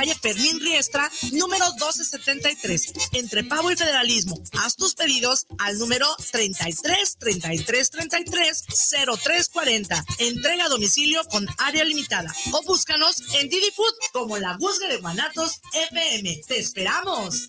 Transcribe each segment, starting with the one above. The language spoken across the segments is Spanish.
calle Fermín Riestra, número 1273, entre Pavo y Federalismo. Haz tus pedidos al número 33 33 33 0340. Entrega a domicilio con área limitada. O búscanos en Didi Food como la búsqueda de Guanatos FM. ¡Te esperamos!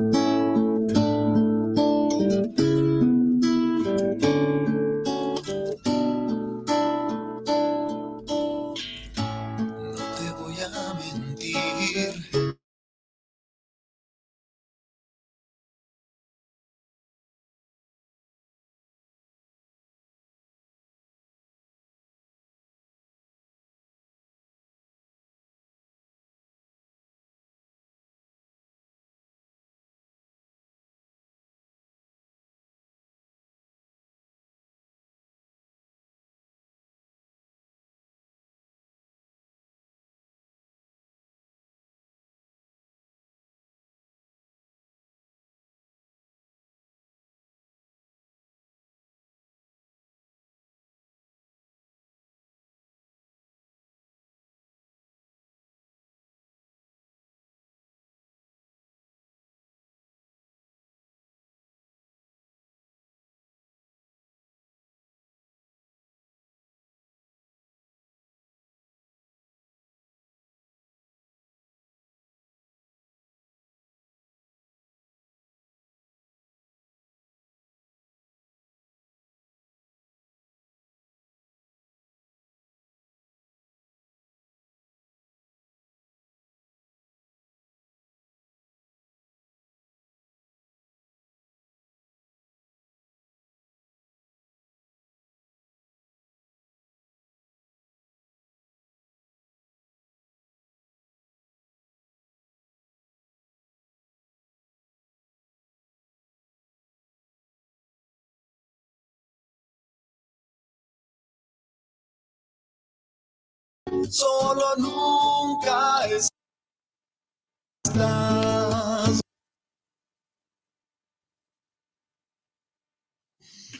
Solo nunca estás.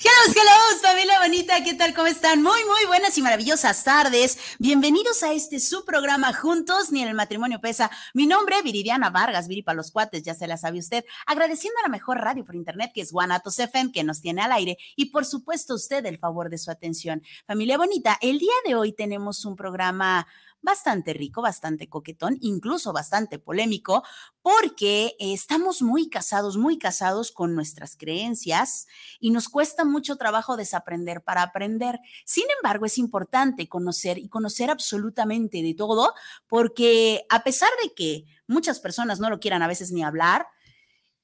Hello, hello, familia bonita, ¿qué tal? ¿Cómo están? Muy, muy buenas y maravillosas tardes. Bienvenidos a este su programa Juntos, ni en el matrimonio pesa. Mi nombre, Viridiana Vargas, Viri para los cuates, ya se la sabe usted. Agradeciendo a la mejor radio por internet, que es Guanatos FM, que nos tiene al aire. Y por supuesto, usted el favor de su atención. Familia bonita, el día de hoy tenemos un programa bastante rico, bastante coquetón, incluso bastante polémico, porque estamos muy casados, muy casados con nuestras creencias y nos cuesta mucho trabajo desaprender para aprender. Sin embargo, es importante conocer y conocer absolutamente de todo, porque a pesar de que muchas personas no lo quieran a veces ni hablar,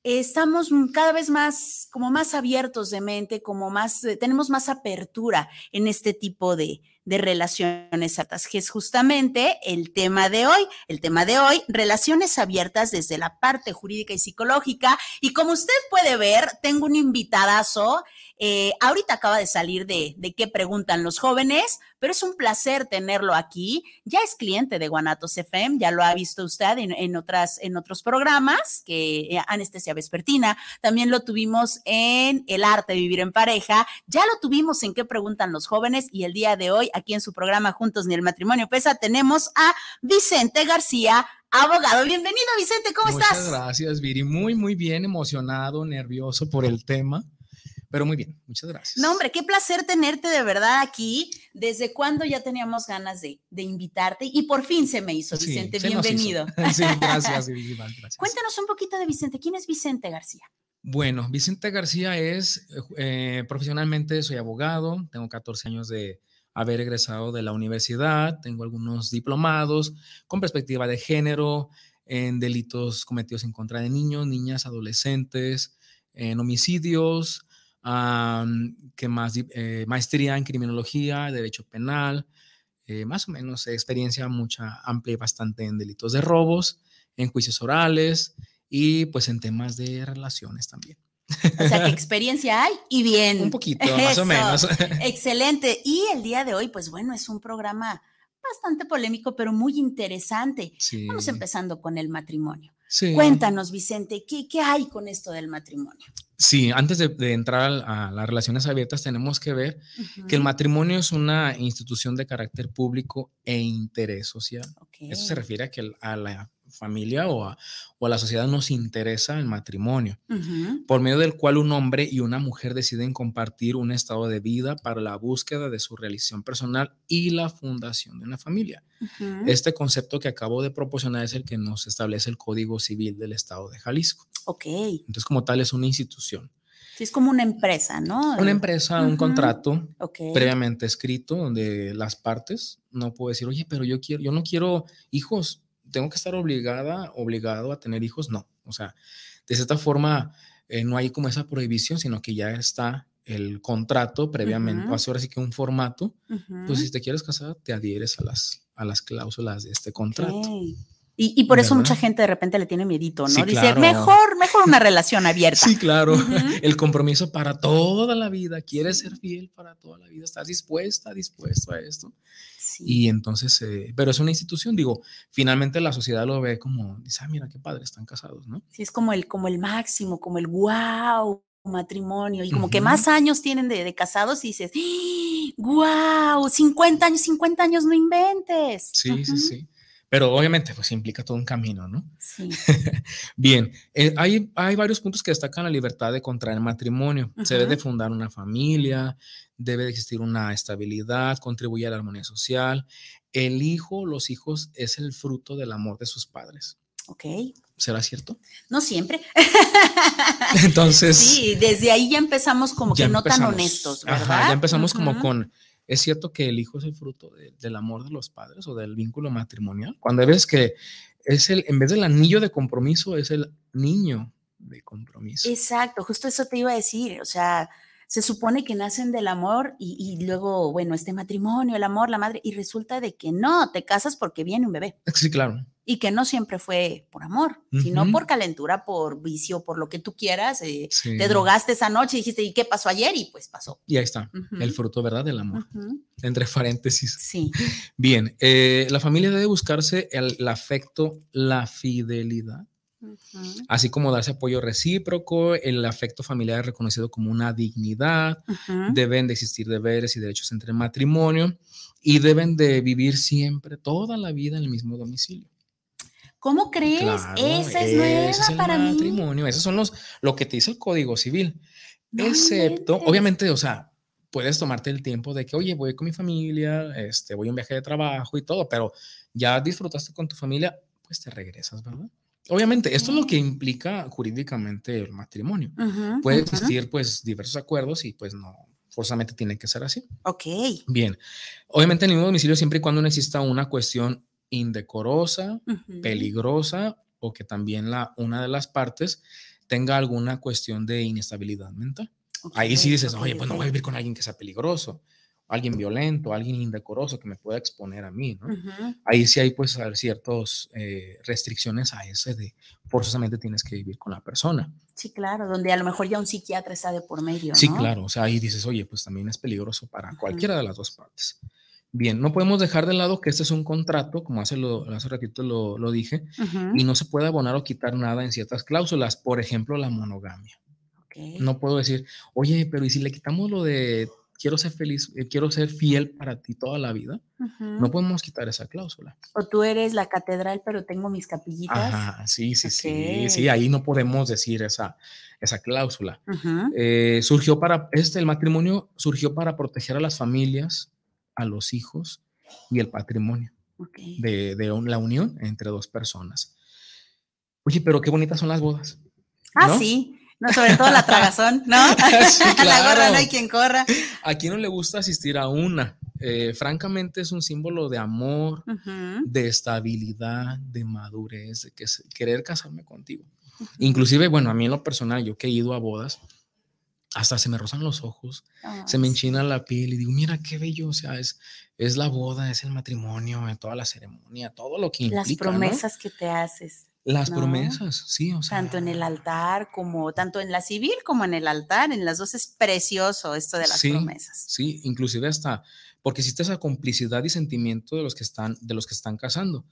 estamos cada vez más, como más abiertos de mente, como más, eh, tenemos más apertura en este tipo de, de relaciones abiertas, que es justamente el tema de hoy. El tema de hoy, relaciones abiertas desde la parte jurídica y psicológica. Y como usted puede ver, tengo un invitadazo. Eh, ahorita acaba de salir de, de qué preguntan los jóvenes, pero es un placer tenerlo aquí. Ya es cliente de Guanatos FM, ya lo ha visto usted en, otras, en otros programas, que eh, Anestesia Vespertina, también lo tuvimos en El Arte de Vivir en Pareja, ya lo tuvimos en qué preguntan los jóvenes y el día de hoy aquí en su programa Juntos ni el Matrimonio Pesa tenemos a Vicente García, abogado. Bienvenido, Vicente, ¿cómo Muchas estás? Muchas gracias, Viri. Muy, muy bien, emocionado, nervioso por el tema, pero muy bien, muchas gracias. No, hombre, qué placer tenerte de verdad aquí. ¿Desde cuándo ya teníamos ganas de, de invitarte? Y por fin se me hizo, Vicente. Sí, Bienvenido. sí, gracias, Viri. Gracias. Cuéntanos un poquito de Vicente. ¿Quién es Vicente García? Bueno, Vicente García es, eh, profesionalmente soy abogado, tengo 14 años de haber egresado de la universidad, tengo algunos diplomados con perspectiva de género en delitos cometidos en contra de niños, niñas, adolescentes, en homicidios, que más? Eh, maestría en criminología, derecho penal, eh, más o menos experiencia mucha, amplia y bastante en delitos de robos, en juicios orales y pues en temas de relaciones también. O sea, ¿qué experiencia hay y bien. Un poquito, más o menos. Excelente. Y el día de hoy, pues bueno, es un programa bastante polémico, pero muy interesante. Vamos empezando con el matrimonio. Cuéntanos, Vicente, ¿qué, ¿qué, hay con esto del matrimonio? Sí, antes de, entrar a, las relaciones abiertas, tenemos que ver que el matrimonio es una institución de carácter público e interés social. Eso se refiere a que a la familia o a, la sociedad nos interesa el matrimonio, por medio del cual un hombre y una mujer deciden compartir un estado de vida para la búsqueda de su realización personal y la fundación de una familia. Este concepto que acabo de proporcionar es el que nos establece el Código Civil del Estado de Jalisco. Ok. Entonces, como tal, es una institución. Sí, es como una empresa, ¿no? Una empresa, un contrato previamente escrito donde las partes no pueden decir, oye, pero yo quiero, yo no quiero hijos, tengo que estar obligada, obligado a tener hijos, no. O sea, de cierta forma eh, no hay como esa prohibición, sino que ya está el contrato previamente, o ahora sí que un formato, pues si te quieres casar, te adhieres a las, a las cláusulas de este contrato. Y, por eso mucha gente de repente le tiene miedito, ¿no? Dice, mejor, mejor una relación abierta. Sí, claro. El compromiso para toda la vida. Quieres ser fiel para toda la vida. Estás dispuesta, dispuesto a esto. Y entonces, eh, pero es una institución, digo, finalmente la sociedad lo ve como, dice, ah, mira qué padre, están casados, ¿no? Sí, es como el, como el máximo, como el wow matrimonio y como que más años tienen de, casados y dices, wow, 50 años, 50 años no inventes. Sí, sí, sí. Pero obviamente, pues implica todo un camino, ¿no? Sí. Bien, eh, hay, hay varios puntos que destacan la libertad de contraer matrimonio. Se debe de fundar una familia, debe de existir una estabilidad, contribuye a la armonía social. El hijo, los hijos, es el fruto del amor de sus padres. Ok. ¿Será cierto? No siempre. Entonces. Sí, desde ahí ya empezamos como que no tan honestos, ¿verdad? Ajá, ya empezamos como con ¿Es cierto que el hijo es el fruto del amor de los padres o del vínculo matrimonial? Cuando ves que es el, en vez del anillo de compromiso, es el niño de compromiso. Exacto, justo eso te iba a decir. O sea, se supone que nacen del amor y, luego, bueno, este matrimonio, el amor, la madre, y resulta de que no, te casas porque viene un bebé. Sí, claro. Y que no siempre fue por amor, sino por calentura, por vicio, por lo que tú quieras. Eh, te drogaste esa noche y dijiste, ¿y qué pasó ayer? Y pues pasó. Y ahí está, el fruto, ¿verdad? Del amor. Entre paréntesis. Sí. Bien, eh, la familia debe buscarse el afecto, la fidelidad Así como darse apoyo recíproco, el afecto familiar es reconocido como una dignidad, deben de existir deberes y derechos entre matrimonio y deben de vivir siempre, toda la vida en el mismo domicilio. ¿Cómo crees? esa es nueva es el para matrimonio. Esos son los, lo que te dice el Código Civil. Excepto, obviamente, o sea, puedes tomarte el tiempo de que, oye, voy con mi familia, este, voy a un viaje de trabajo y todo, pero ya disfrutaste con tu familia, pues te regresas, ¿verdad? Obviamente, esto es lo que implica jurídicamente el matrimonio. Puede existir pues diversos acuerdos y pues no forzosamente tiene que ser así. Ok. Bien. Obviamente en el mismo domicilio siempre y cuando no exista una cuestión indecorosa, peligrosa o que también la, una de las partes tenga alguna cuestión de inestabilidad mental. Ahí sí dices, oye, pues no voy a vivir con alguien que sea peligroso alguien violento, alguien indecoroso que me pueda exponer a mí, ¿no? Ahí sí hay pues ciertas eh, restricciones a ese de forzosamente tienes que vivir con la persona. Sí, claro, donde a lo mejor ya un psiquiatra está de por medio. Sí, claro, o sea, ahí dices, oye, pues también es peligroso para cualquiera de las dos partes. Bien, no podemos dejar de lado que este es un contrato, como hace, lo, hace ratito lo, lo dije, y no se puede abonar o quitar nada en ciertas cláusulas, por ejemplo, la monogamia. No puedo decir, oye, pero ¿y si le quitamos lo de quiero ser feliz, eh, quiero ser fiel para ti toda la vida, no podemos quitar esa cláusula. O tú eres la catedral, pero tengo mis capillitas. Ajá, sí, sí, sí, sí, ahí no podemos decir esa, esa cláusula. Eh, surgió para, este, el matrimonio surgió para proteger a las familias, a los hijos y el patrimonio de, de la unión entre dos personas. Oye, pero qué bonitas son las bodas. Ah, sí. No, sobre todo la tragazón, ¿no? A la gorra no hay quien corra. ¿A quién no le gusta asistir a una? Eh, francamente es un símbolo de amor, de estabilidad, de madurez, de que querer casarme contigo. Inclusive, bueno, a mí en lo personal, yo que he ido a bodas, hasta se me rozan los ojos, se me enchina la piel y digo, mira qué bello, o sea, es, es la boda, es el matrimonio, toda la ceremonia, todo lo que implica. Las promesas que te haces. Las promesas, sí, o sea. Tanto en el altar como, tanto en la civil como en el altar, en las dos es precioso esto de las promesas. Sí, inclusive hasta, porque existe esa complicidad y sentimiento de los que están, de los que están casando.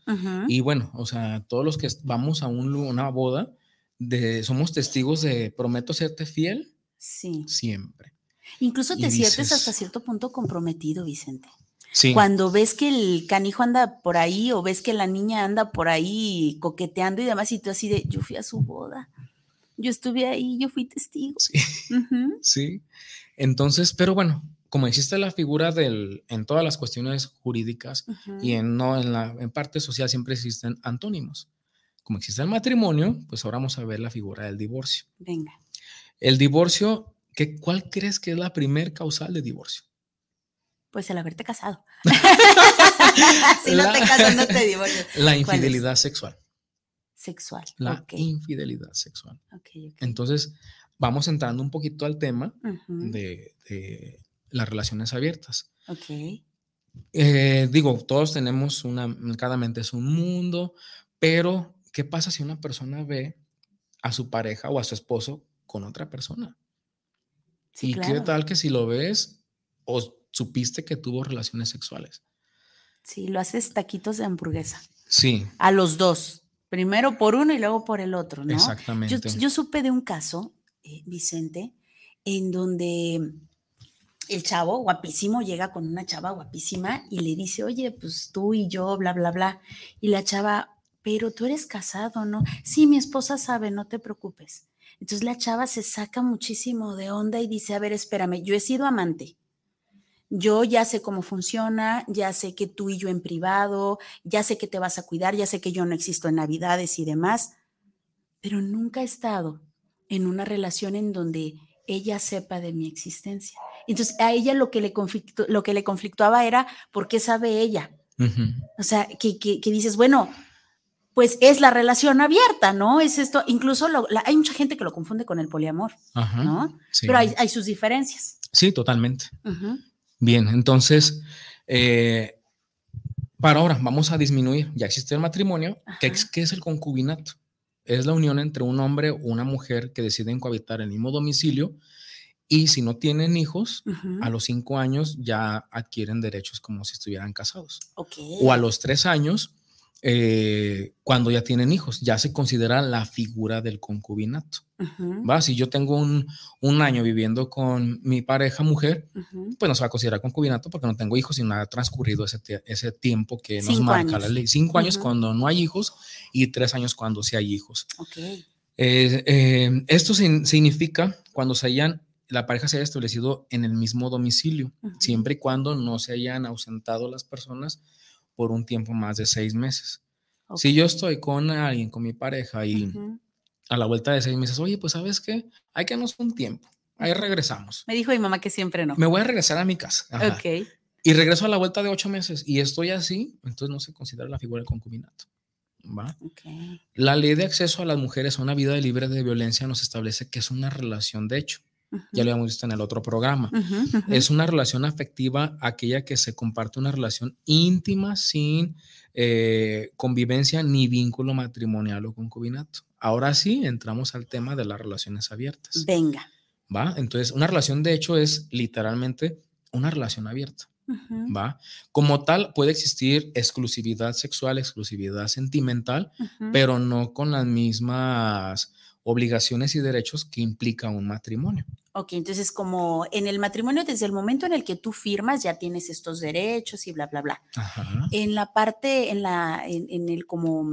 Y bueno, o sea, todos los que vamos a un, una boda, de, somos testigos de prometo serte fiel Sí. Siempre. Incluso te sientes hasta cierto punto comprometido, Vicente. Sí. Cuando ves que el canijo anda por ahí o ves que la niña anda por ahí coqueteando y demás, y tú así de, yo fui a su boda, yo estuve ahí, yo fui testigo. Sí. sí. Entonces, pero bueno, como existe la figura del, en todas las cuestiones jurídicas y en, no, en la en parte social siempre existen antónimos. Como existe el matrimonio, pues ahora vamos a ver la figura del divorcio. Venga. El divorcio, ¿qué, ¿cuál crees que es la primer causal de divorcio? Pues el haberte casado. si no te casas, no te divorcias. La infidelidad sexual. Sexual. La infidelidad sexual. Entonces, vamos entrando un poquito al tema de, las relaciones abiertas. Ok. Eh, digo, todos tenemos una, cada mente es un mundo, pero ¿qué pasa si una persona ve a su pareja o a su esposo con otra persona. y qué tal que si lo ves o supiste que tuvo relaciones sexuales. Sí, lo haces taquitos de hamburguesa. Sí. A los dos. Primero por uno y luego por el otro, ¿no? Exactamente. Yo, supe de un caso, eh, Vicente, en donde el chavo guapísimo llega con una chava guapísima y le dice, oye, pues tú y yo, bla, bla, bla. Y la chava, pero tú eres casado, ¿no? Sí, mi esposa sabe, no te preocupes. Entonces la chava se saca muchísimo de onda y dice, a ver, espérame, yo he sido amante. Yo ya sé cómo funciona, ya sé que tú y yo en privado, ya sé que te vas a cuidar, ya sé que yo no existo en Navidades y demás, pero nunca he estado en una relación en donde ella sepa de mi existencia. Entonces a ella lo que le, lo que le conflictuaba era, ¿por qué sabe ella? O sea, que, que, que dices, bueno, pues es la relación abierta, ¿no? Es esto, incluso hay mucha gente que lo confunde con el poliamor, ¿no? Pero hay, sus diferencias. Sí, totalmente. Bien, entonces, eh, para ahora vamos a disminuir, ya existe el matrimonio, ¿qué, es el concubinato? Es la unión entre un hombre o una mujer que deciden cohabitar en el mismo domicilio y si no tienen hijos, a los cinco años ya adquieren derechos como si estuvieran casados. O a los tres años eh, cuando ya tienen hijos, ya se considera la figura del concubinato. ¿va? Si yo tengo un, un, año viviendo con mi pareja mujer, pues no se va a considerar concubinato porque no tengo hijos y no ha transcurrido ese, ese tiempo que nos marca la ley. Cinco años cuando no hay hijos y tres años cuando sí hay hijos. Okay. Eh, eh, esto significa cuando se hayan la pareja se haya establecido en el mismo domicilio, siempre y cuando no se hayan ausentado las personas por un tiempo más de seis meses. Si yo estoy con alguien, con mi pareja y a la vuelta de seis meses, oye, pues sabes qué, hay que darnos un tiempo, ahí regresamos. Me dijo mi mamá que siempre no. Me voy a regresar a mi casa. Ok. Y regreso a la vuelta de ocho meses y estoy así, entonces no se considera la figura del concubinato. ¿va? Okay. La ley de acceso a las mujeres a una vida libre de violencia nos establece que es una relación de hecho. Ya lo habíamos visto en el otro programa. Es una relación afectiva aquella que se comparte una relación íntima sin eh, convivencia ni vínculo matrimonial o concubinato. Ahora sí, entramos al tema de las relaciones abiertas. Venga. ¿Va? Entonces, una relación de hecho es literalmente una relación abierta. ¿Va? Como tal, puede existir exclusividad sexual, exclusividad sentimental, pero no con las mismas obligaciones y derechos que implica un matrimonio. Ok, entonces como en el matrimonio, desde el momento en el que tú firmas, ya tienes estos derechos y bla, bla, bla. En la parte, en la, en, el como,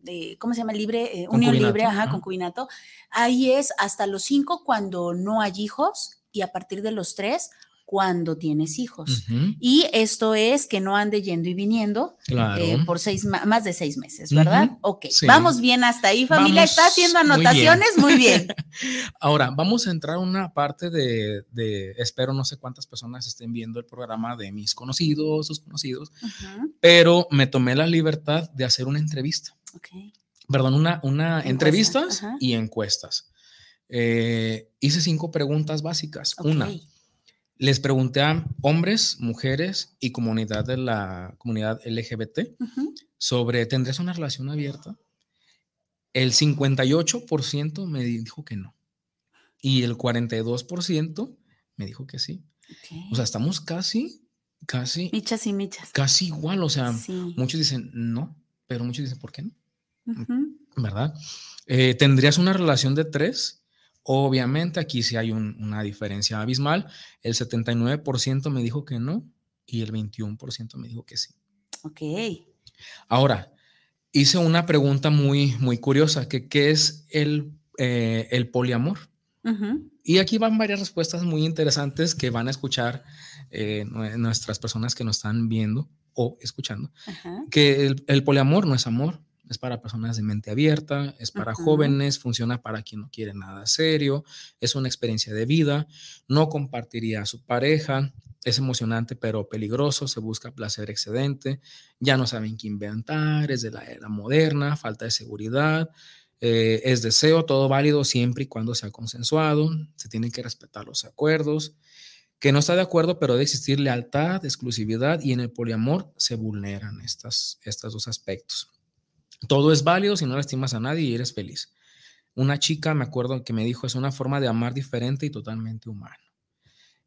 de, ¿cómo se llama? Libre, eh, unión libre, ajá, concubinato. Ahí es hasta los cinco cuando no hay hijos y a partir de los tres cuando tienes hijos. Y esto es que no ande yendo y viniendo eh, por seis, más de seis meses, ¿verdad? Ok, vamos bien hasta ahí, familia. Está haciendo anotaciones, muy bien. Ahora, vamos a entrar a una parte de, espero no sé cuántas personas estén viendo el programa de mis conocidos, sus conocidos, pero me tomé la libertad de hacer una entrevista. Perdón, una, una entrevistas y encuestas. Eh, hice cinco preguntas básicas. Una, les pregunté a hombres, mujeres y comunidad de la comunidad LGBT sobre, ¿tendrías una relación abierta? El 58% me dijo que no. Y el 42% me dijo que sí. O sea, estamos casi, casi. Michas y michas. Casi igual. O sea, muchos dicen no, pero muchos dicen, ¿por qué no? ¿Verdad? Eh, ¿Tendrías una relación de tres? Obviamente aquí sí hay una diferencia abismal. El 79% me dijo que no y el 21% me dijo que sí. Ok. Ahora, hice una pregunta muy, muy curiosa, que qué es el, eh, el poliamor. Y aquí van varias respuestas muy interesantes que van a escuchar eh, nuestras personas que nos están viendo o escuchando. Que el, el poliamor no es amor, es para personas de mente abierta, es para jóvenes, funciona para quien no quiere nada serio, es una experiencia de vida, no compartiría a su pareja, es emocionante pero peligroso, se busca placer excedente, ya no saben qué inventar, es de la era moderna, falta de seguridad, eh, es deseo, todo válido siempre y cuando sea consensuado, se tienen que respetar los acuerdos, que no está de acuerdo, pero debe existir lealtad, exclusividad y en el poliamor se vulneran estas, estos dos aspectos. Todo es válido si no lastimas a nadie y eres feliz. Una chica, me acuerdo que me dijo, es una forma de amar diferente y totalmente humano.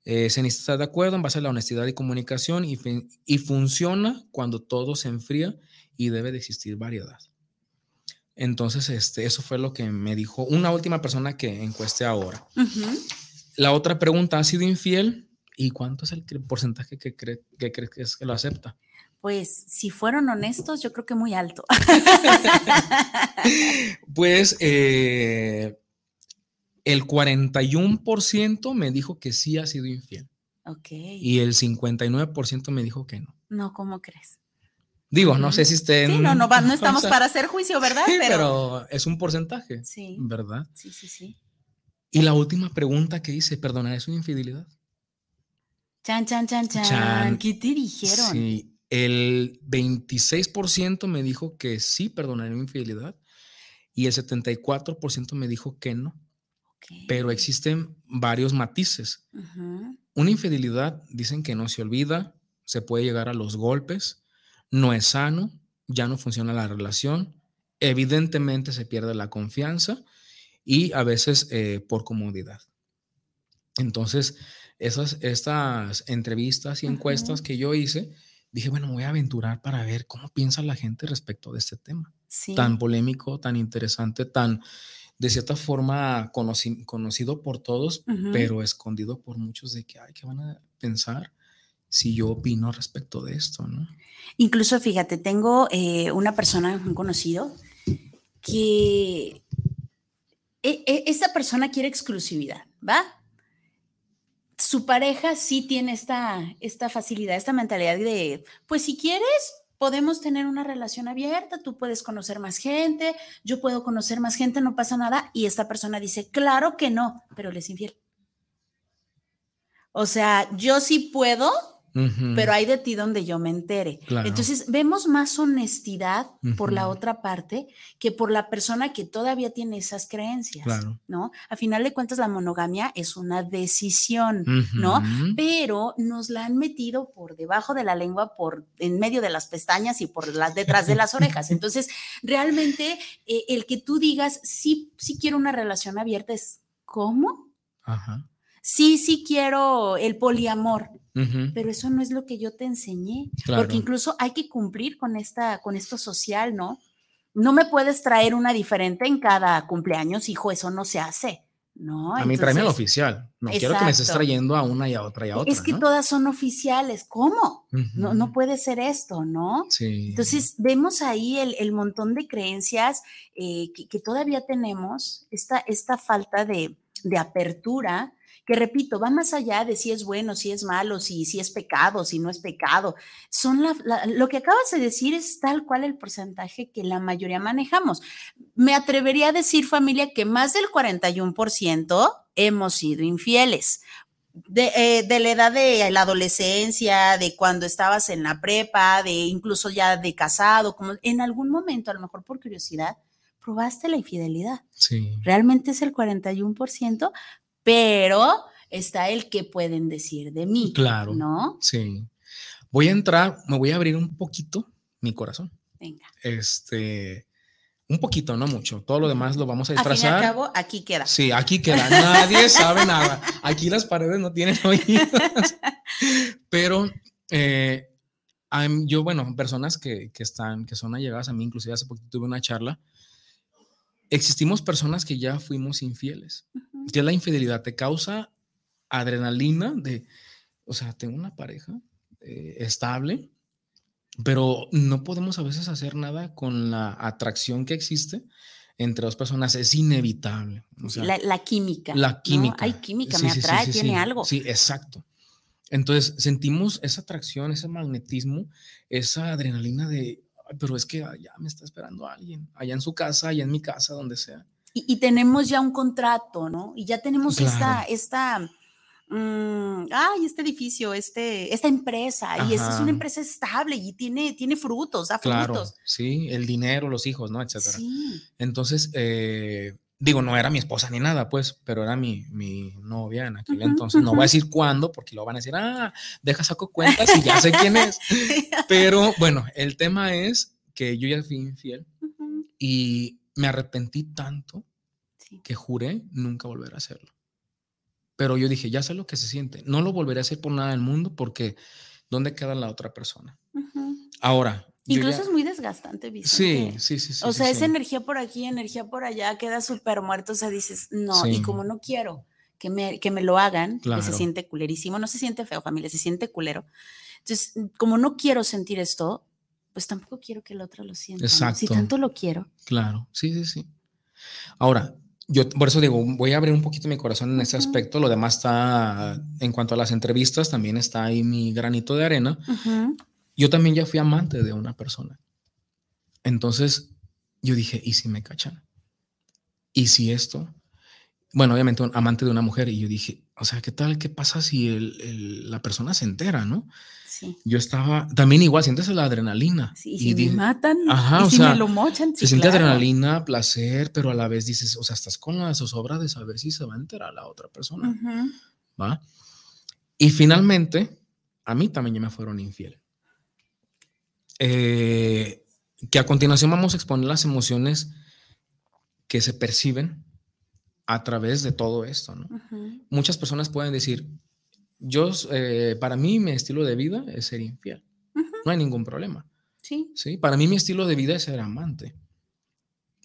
Eh, se necesita estar de acuerdo en base a la honestidad y comunicación y, y, funciona cuando todo se enfría y debe de existir variedad. Entonces, este, eso fue lo que me dijo una última persona que encueste ahora. La otra pregunta, ¿ha sido infiel? ¿Y cuánto es el porcentaje que, cree, que crees que, es que lo acepta? Pues si fueron honestos, yo creo que muy alto. pues eh, el 41% me dijo que sí ha sido infiel. Ok. Y el 59% me dijo que no. No, ¿cómo crees? Digo, no sé si estén. Sí, no, no, no estamos para hacer juicio, ¿verdad? pero... es un porcentaje. Sí. ¿Verdad? Sí, sí, sí. Y la última pregunta que hice, perdona, ¿es una infidelidad? Chan, chan, chan, chan. chan. ¿Qué te dijeron? Sí, el 26% me dijo que sí perdonaría mi infidelidad y el 74% me dijo que no. Pero existen varios matices. Una infidelidad dicen que no se olvida, se puede llegar a los golpes, no es sano, ya no funciona la relación, evidentemente se pierde la confianza y a veces eh, por comodidad. Entonces, esas, estas entrevistas y encuestas que yo hice, dije, bueno, me voy a aventurar para ver cómo piensa la gente respecto de este tema. Tan polémico, tan interesante, tan de cierta forma conocido por todos, pero escondido por muchos de que, ay, ¿qué van a pensar si yo opino respecto de esto? ¿no? Incluso, fíjate, tengo eh, una persona, un conocido, que e, e, esta persona quiere exclusividad, ¿va? Su pareja sí tiene esta, esta facilidad, esta mentalidad de, pues si quieres, podemos tener una relación abierta, tú puedes conocer más gente, yo puedo conocer más gente, no pasa nada. Y esta persona dice, claro que no, pero le es infiel. O sea, yo sí puedo, pero hay de ti donde yo me entere. Entonces, vemos más honestidad por la otra parte que por la persona que todavía tiene esas creencias, ¿no? A final de cuentas, la monogamia es una decisión, ¿no? Pero nos la han metido por debajo de la lengua, por en medio de las pestañas y por las detrás de las orejas. Entonces, realmente, eh, el que tú digas, sí, sí quiero una relación abierta es, ¿cómo? Ajá sí, sí quiero el poliamor, pero eso no es lo que yo te enseñé, porque incluso hay que cumplir con, esta, con esto social, ¿no? No me puedes traer una diferente en cada cumpleaños, hijo, eso no se hace. No, a mí tráeme al oficial. No quiero que me estés trayendo a una y a otra y a otra. Es que todas son oficiales. ¿Cómo? no, no puede ser esto, ¿no? Sí. Entonces, vemos ahí el, montón de creencias eh, que, todavía tenemos, esta, esta falta de, de apertura que repito, va más allá de si es bueno, si es malo, si, si es pecado, si no es pecado. Son lo que acabas de decir es tal cual el porcentaje que la mayoría manejamos. Me atrevería a decir, familia, que más del 41% hemos sido infieles. De, eh, de, la edad de la adolescencia, de cuando estabas en la prepa, de incluso ya de casado, como en algún momento, a lo mejor por curiosidad, probaste la infidelidad. Sí. Realmente es el 41%, pero está el que pueden decir de mí. Claro. ¿No? Sí. Voy a entrar, me voy a abrir un poquito mi corazón. Venga. Este, un poquito, no mucho. Todo lo demás lo vamos a disfrazar. Al fin y al cabo, aquí queda. Sí, aquí queda. Nadie sabe nada. Aquí las paredes no tienen oídos. Pero eh, yo, bueno, personas que, que, están, que son allegadas a mí, inclusive hace poquito tuve una charla existimos personas que ya fuimos infieles. Ya la infidelidad te causa adrenalina de, o sea, tengo una pareja eh, estable, pero no podemos a veces hacer nada con la atracción que existe entre dos personas. Es inevitable. la, química. La química. Hay química, me atrae, tiene algo. Sí, exacto. Entonces sentimos esa atracción, ese magnetismo, esa adrenalina de, pero es que allá me está esperando alguien, allá en su casa, allá en mi casa, donde sea. Y, tenemos ya un contrato, ¿no? Y ya tenemos esta, esta, mm, ay, este edificio, este, esta empresa, y esta es una empresa estable y tiene, tiene frutos, da frutos. sí, el dinero, los hijos, ¿no? Etcétera. Sí. Entonces, eh, digo, no era mi esposa ni nada, pues, pero era mi, mi novia en aquel entonces. No voy a decir cuándo, porque lo van a decir, ah, deja saco cuentas y ya sé quién es. Pero bueno, el tema es que yo ya fui infiel y me arrepentí tanto que juré nunca volver a hacerlo. Pero yo dije, ya sé lo que se siente. No lo volveré a hacer por nada del mundo porque ¿dónde queda la otra persona? Ahora, Incluso es muy desgastante, Vicente. Sí, sí, sí. o sea, esa energía por aquí, energía por allá, queda súper muerto. O sea, dices, no, y como no quiero que me, que me lo hagan, que se siente culerísimo, no se siente feo, familia, se siente culero. Entonces, como no quiero sentir esto, pues tampoco quiero que el otro lo sienta. Exacto. Si tanto lo quiero. Claro, sí, sí, sí. Ahora, yo por eso digo, voy a abrir un poquito mi corazón en ese aspecto. Lo demás está, en cuanto a las entrevistas, también está ahí mi granito de arena. Yo también ya fui amante de una persona. Entonces yo dije, ¿y si me cachan? ¿Y si esto? Bueno, obviamente un amante de una mujer y yo dije, o sea, ¿qué tal? ¿Qué pasa si la persona se entera, no? Sí. Yo estaba, también igual, sientes la adrenalina. Sí, y si me matan, ajá, y si me lo mochan. se siente adrenalina, placer, pero a la vez dices, o sea, estás con la zozobra de saber si se va a enterar la otra persona. ¿Va? Y finalmente, a mí también ya me fueron infiel. Eh, que a continuación vamos a exponer las emociones que se perciben a través de todo esto. Muchas personas pueden decir, yo, eh, para mí mi estilo de vida es ser infiel. No hay ningún problema. Sí. sí. Para mí mi estilo de vida es ser amante.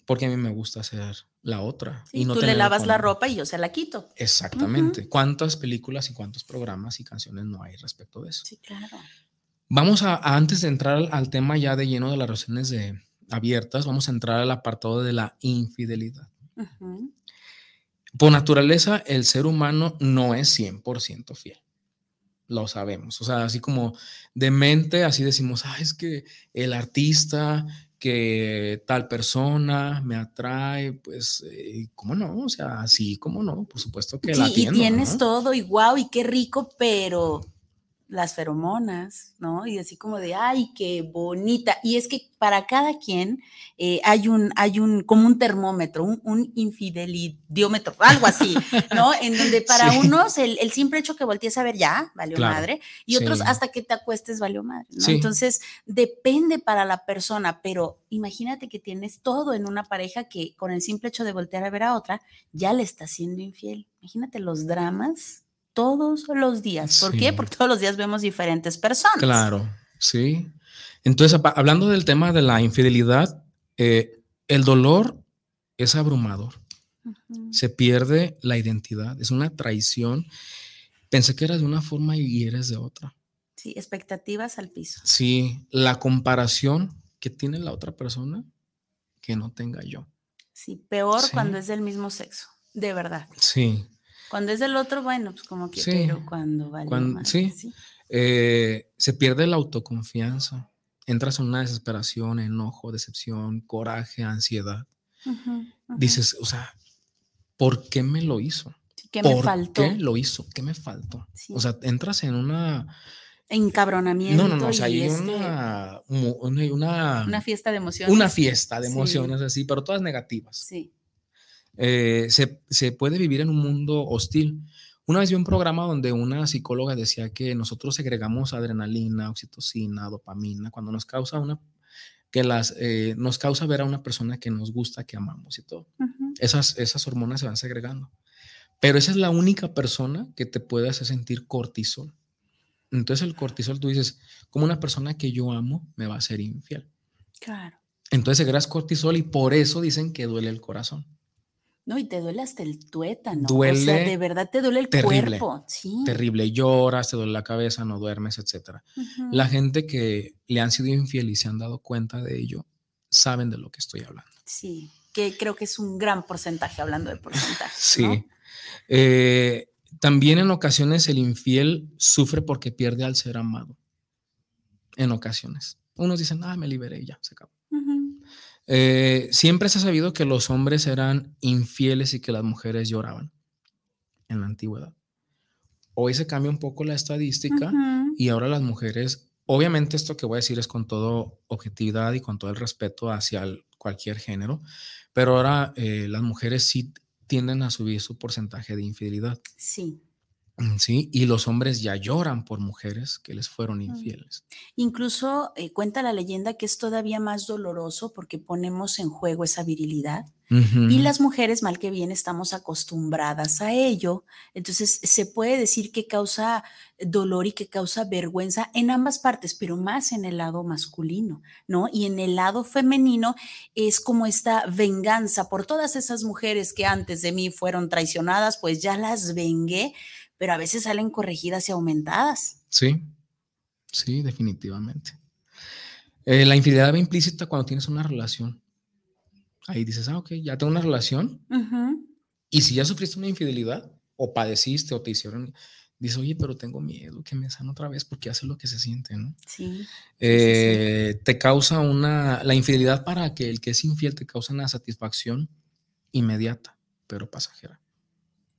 Porque a mí me gusta ser la otra. y no tú le lavas la ropa y yo se la quito. Exactamente. ¿Cuántas películas y cuántos programas y canciones no hay respecto de eso? Sí, claro. Vamos a, antes de entrar al, tema ya de lleno de las relaciones de, abiertas, vamos a entrar al apartado de la infidelidad. Por naturaleza, el ser humano no es 100% fiel. Lo sabemos. O sea, así como de mente, así decimos, ah, es que el artista, que tal persona me atrae, pues, eh, ¿cómo no? O sea, sí, ¿cómo no? Por supuesto que la atiendo, y tienes todo y wow, y qué rico, pero las feromonas, ¿no? Y así como de, ay, qué bonita. Y es que para cada quien eh, hay un, hay un, como un termómetro, un, un infidelidiómetro, algo así, ¿no? En donde para unos el, el, simple hecho que voltees a ver ya, valió madre, y otros hasta que te acuestes valió madre, ¿no? Entonces, depende para la persona, pero imagínate que tienes todo en una pareja que con el simple hecho de voltear a ver a otra, ya le está siendo infiel. Imagínate los dramas todos los días. ¿Por qué? Porque todos los días vemos diferentes personas. Claro, sí. Entonces, hablando del tema de la infidelidad, eh, el dolor es abrumador. Se pierde la identidad, es una traición. Pensé que eras de una forma y eres de otra. Sí, expectativas al piso. Sí, la comparación que tiene la otra persona que no tenga yo. Sí, peor cuando es del mismo sexo, de verdad. Sí. Cuando es del otro, bueno, pues como que, Sí. pero cuando vale. Cuando- madre, sí. Eh, se pierde la autoconfianza. Entras en una desesperación, enojo, decepción, coraje, ansiedad. Dices, o sea, ¿por qué me lo hizo? Sí, ¿Qué me ¿Por faltó? qué lo hizo? ¿Qué me faltó? Sí. O sea, entras en una... Encabronamiento. No, no, no, o sea, hay este, una, una, fiesta de emociones. una fiesta de Sí. emociones así, pero todas negativas. Sí. Eh, se, se puede vivir en un mundo hostil. Una vez vi un programa donde una psicóloga decía que nosotros segregamos adrenalina, oxitocina, dopamina, cuando nos causa una que las eh, nos causa ver a una persona que nos gusta, que amamos y todo. Esas, esas hormonas se van segregando. Pero esa es la única persona que te puede hacer sentir cortisol. Entonces el cortisol, tú dices, como una persona que yo amo me va a ser infiel. Claro. Entonces segregas cortisol y por eso dicen que duele el corazón. No, y te duele hasta el tuétano. o sea, Duele de verdad te duele el terrible, cuerpo. Sí. Terrible, lloras, te duele la cabeza, no duermes, etc. La gente que le han sido infiel y se han dado cuenta de ello, saben de lo que estoy hablando. Sí, que creo que es un gran porcentaje, hablando de porcentaje. Sí. ¿no? Eh, también en ocasiones el infiel sufre porque pierde al ser amado. En ocasiones. Unos dicen, ah, me liberé y ya, se acabó. Eh, siempre se ha sabido que los hombres eran infieles y que las mujeres lloraban en la antigüedad. Hoy se cambia un poco la estadística y ahora las mujeres, obviamente esto que voy a decir es con todo objetividad y con todo el respeto hacia el- cualquier género, pero ahora eh, las mujeres sí tienden a subir su porcentaje de infidelidad, Sí. ¿Sí? Y los hombres ya lloran por mujeres que les fueron Mm. infieles. Incluso eh, cuenta la leyenda que es todavía más doloroso porque ponemos en juego esa virilidad y las mujeres, mal que bien, estamos acostumbradas a ello. Entonces, se puede decir que causa dolor y que causa vergüenza en ambas partes, pero más en el lado masculino, ¿no? Y en el lado femenino es como esta venganza por todas esas mujeres que antes de mí fueron traicionadas, pues ya las vengué, pero a veces salen corregidas y aumentadas. Sí, sí, definitivamente. Eh, la infidelidad va implícita cuando tienes una relación. Ahí dices, ah, ok, ya tengo una relación. Y si ya sufriste una infidelidad, o padeciste, o te hicieron, dices, oye, pero tengo miedo que me sean otra vez porque hace lo que se siente, ¿no? Sí. Eh, Te causa una, la infidelidad para que el que es infiel te causa una satisfacción inmediata, pero pasajera.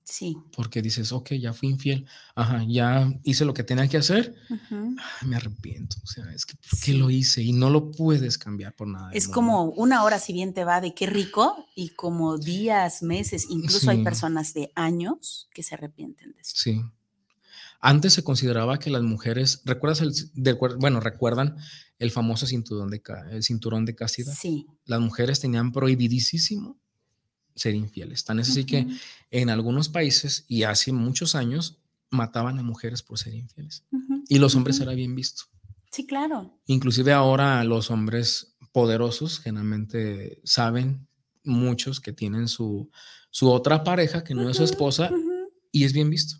Sí. Porque dices, ok, ya fui infiel, ajá, ya hice lo que tenía que hacer. Ay, me arrepiento. O sea, es que ¿por qué Sí. lo hice? Y no lo puedes cambiar por nada. Es como una hora si bien te va de qué rico y como días, meses, incluso hay personas de años que se arrepienten de eso. Sí. Antes se consideraba que las mujeres, ¿recuerdas el, de- bueno, recuerdan el famoso cinturón de, el cinturón de castidad? Sí. Las mujeres tenían prohibidísimo ser infieles. Tan es así que en algunos países y hace muchos años mataban a mujeres por ser infieles. Y los hombres era bien visto. Sí, claro. Inclusive ahora los hombres poderosos generalmente saben muchos que tienen su, su otra pareja que no es su esposa y es bien visto.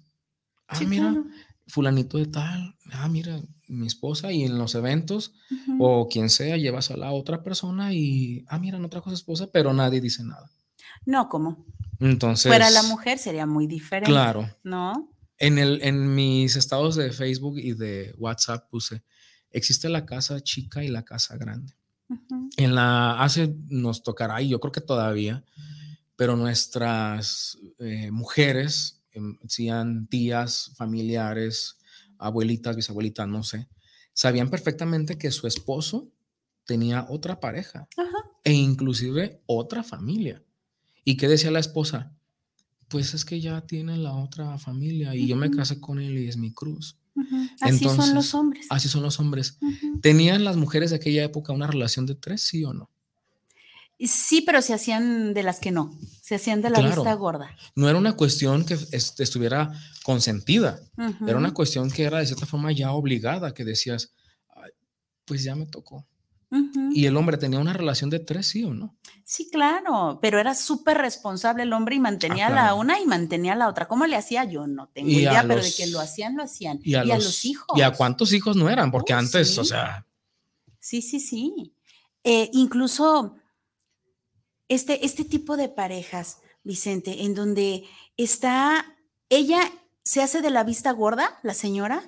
Ah, Sí, mira, claro. fulanito de tal, ah, mira, mi esposa y en los eventos o quien sea llevas a la otra persona y, ah, mira, no trajo a su esposa, pero nadie dice nada. No, como Entonces, fuera la mujer sería muy diferente. Claro. ¿No? En, el, en mis estados de Facebook y de WhatsApp puse, existe la casa chica y la casa grande. En la, hace, nos tocará, y yo creo que todavía, pero nuestras eh, mujeres, em, sean tías, familiares, abuelitas, bisabuelitas, no sé, sabían perfectamente que su esposo tenía otra pareja e inclusive otra familia. ¿Y qué decía la esposa? Pues es que ya tiene la otra familia y yo me casé con él y es mi cruz. Así son los hombres. Así son los hombres. ¿Tenían las mujeres de aquella época una relación de tres, sí o no? Sí, pero se hacían de las que no. Se hacían de la Claro. vista gorda. No era una cuestión que est- estuviera consentida, era una cuestión que era de cierta forma ya obligada, que decías, "Ay, pues ya me tocó. Y el hombre tenía una relación de tres, sí o no. Sí, claro, pero era súper responsable el hombre y mantenía la Ah, claro. una y mantenía la otra. ¿Cómo le hacía? Yo no tengo Y idea, pero de que lo hacían, lo hacían. Y a, los, hijos. ¿Y a cuántos hijos no eran? Porque Oh, antes, o sea, Sí, sí, sí. Eh, incluso este, este tipo de parejas, Vicente, en donde está ella se hace de la vista gorda, la señora,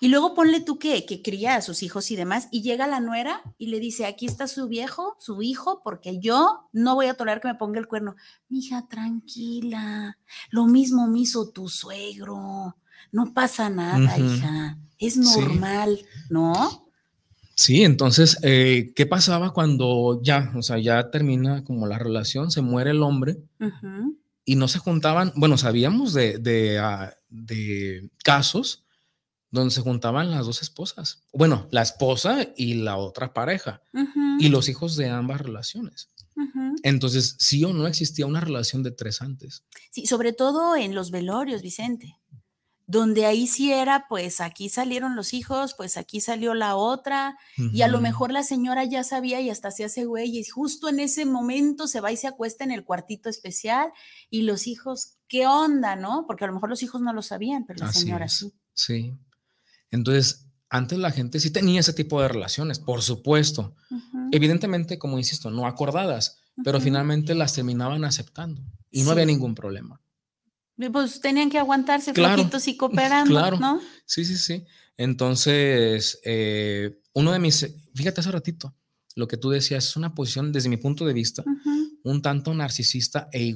y luego ponle tú que, que cría a sus hijos y demás, y llega la nuera y le dice, aquí está su viejo, su hijo, porque yo no voy a tolerar que me ponga el cuerno. Mija, tranquila, lo mismo me hizo tu suegro, no pasa nada, hija, es normal, ¿no? Sí, entonces, eh, ¿qué pasaba cuando ya, o sea, ya termina como la relación, se muere el hombre y no se juntaban? Bueno, sabíamos de, de, ah, de casos donde se juntaban las dos esposas. Bueno, la esposa y la otra pareja y los hijos de ambas relaciones. Entonces, sí o no existía una relación de tres antes. Sí, sobre todo en los velorios, Vicente, donde ahí sí era, pues aquí salieron los hijos, pues aquí salió la otra, y a lo mejor la señora ya sabía y hasta se hace güey, y justo en ese momento se va y se acuesta en el cuartito especial, y los hijos, ¿qué onda, no? Porque a lo mejor los hijos no lo sabían, pero la señora sí. Sí. Entonces, antes la gente sí tenía ese tipo de relaciones, por supuesto. Evidentemente, como insisto, no acordadas, pero finalmente las terminaban aceptando y no había ningún problema. Pues tenían que aguantarse claro, y cooperando, claro. ¿no? Sí, sí, sí. Entonces, eh, uno de mis, fíjate hace ratito, lo que tú decías es una posición, desde mi punto de vista, un tanto narcisista e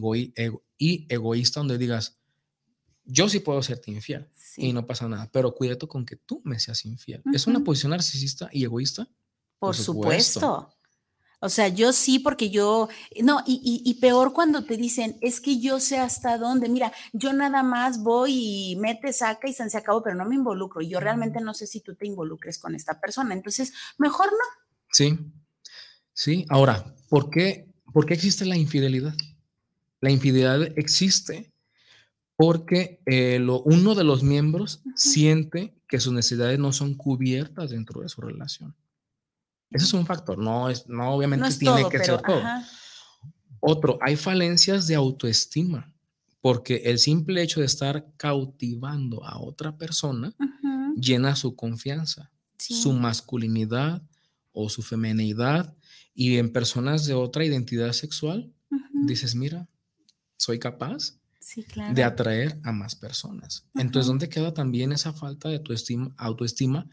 y egoísta, donde digas, yo sí puedo serte infiel y no pasa nada, pero cuídate con que tú me seas infiel. ¿Es una posición narcisista y egoísta? Por, supuesto. O sea, yo sí, porque yo, no, y, peor cuando te dicen, es que yo sé hasta dónde, mira, yo nada más voy y mete, saca y se acabó, pero no me involucro. Yo realmente no sé si tú te involucres con esta persona, entonces, mejor no. Sí, sí. Ahora, ¿por qué, por qué existe la infidelidad? La infidelidad existe porque eh, lo, uno de los miembros siente que sus necesidades no son cubiertas dentro de su relación. Ese es un factor, no es, no obviamente tiene que ser todo. Otro, hay falencias de autoestima, porque el simple hecho de estar cautivando a otra persona llena su confianza, su masculinidad o su feminidad, y en personas de otra identidad sexual, dices, mira, soy capaz de atraer a más personas. Entonces, ¿dónde queda también esa falta de tu autoestima?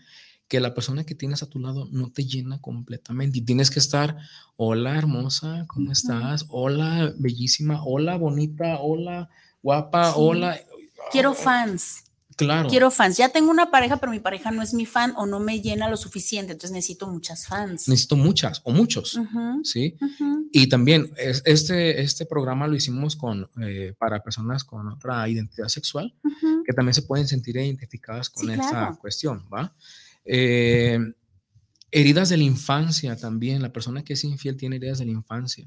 Que la persona que tienes a tu lado no te llena completamente y tienes que estar, hola hermosa, ¿cómo estás? Hola bellísima, hola bonita, hola guapa, hola. Quiero fans. Claro. Quiero fans. Ya tengo una pareja, pero mi pareja no es mi fan o no me llena lo suficiente, entonces necesito muchas fans. Necesito muchas o muchos, ¿sí? Y también este, este programa lo hicimos con, eh, para personas con otra identidad sexual, que también se pueden sentir identificadas con esta cuestión, ¿va? Eh, heridas de la infancia también, la persona que es infiel tiene heridas de la infancia.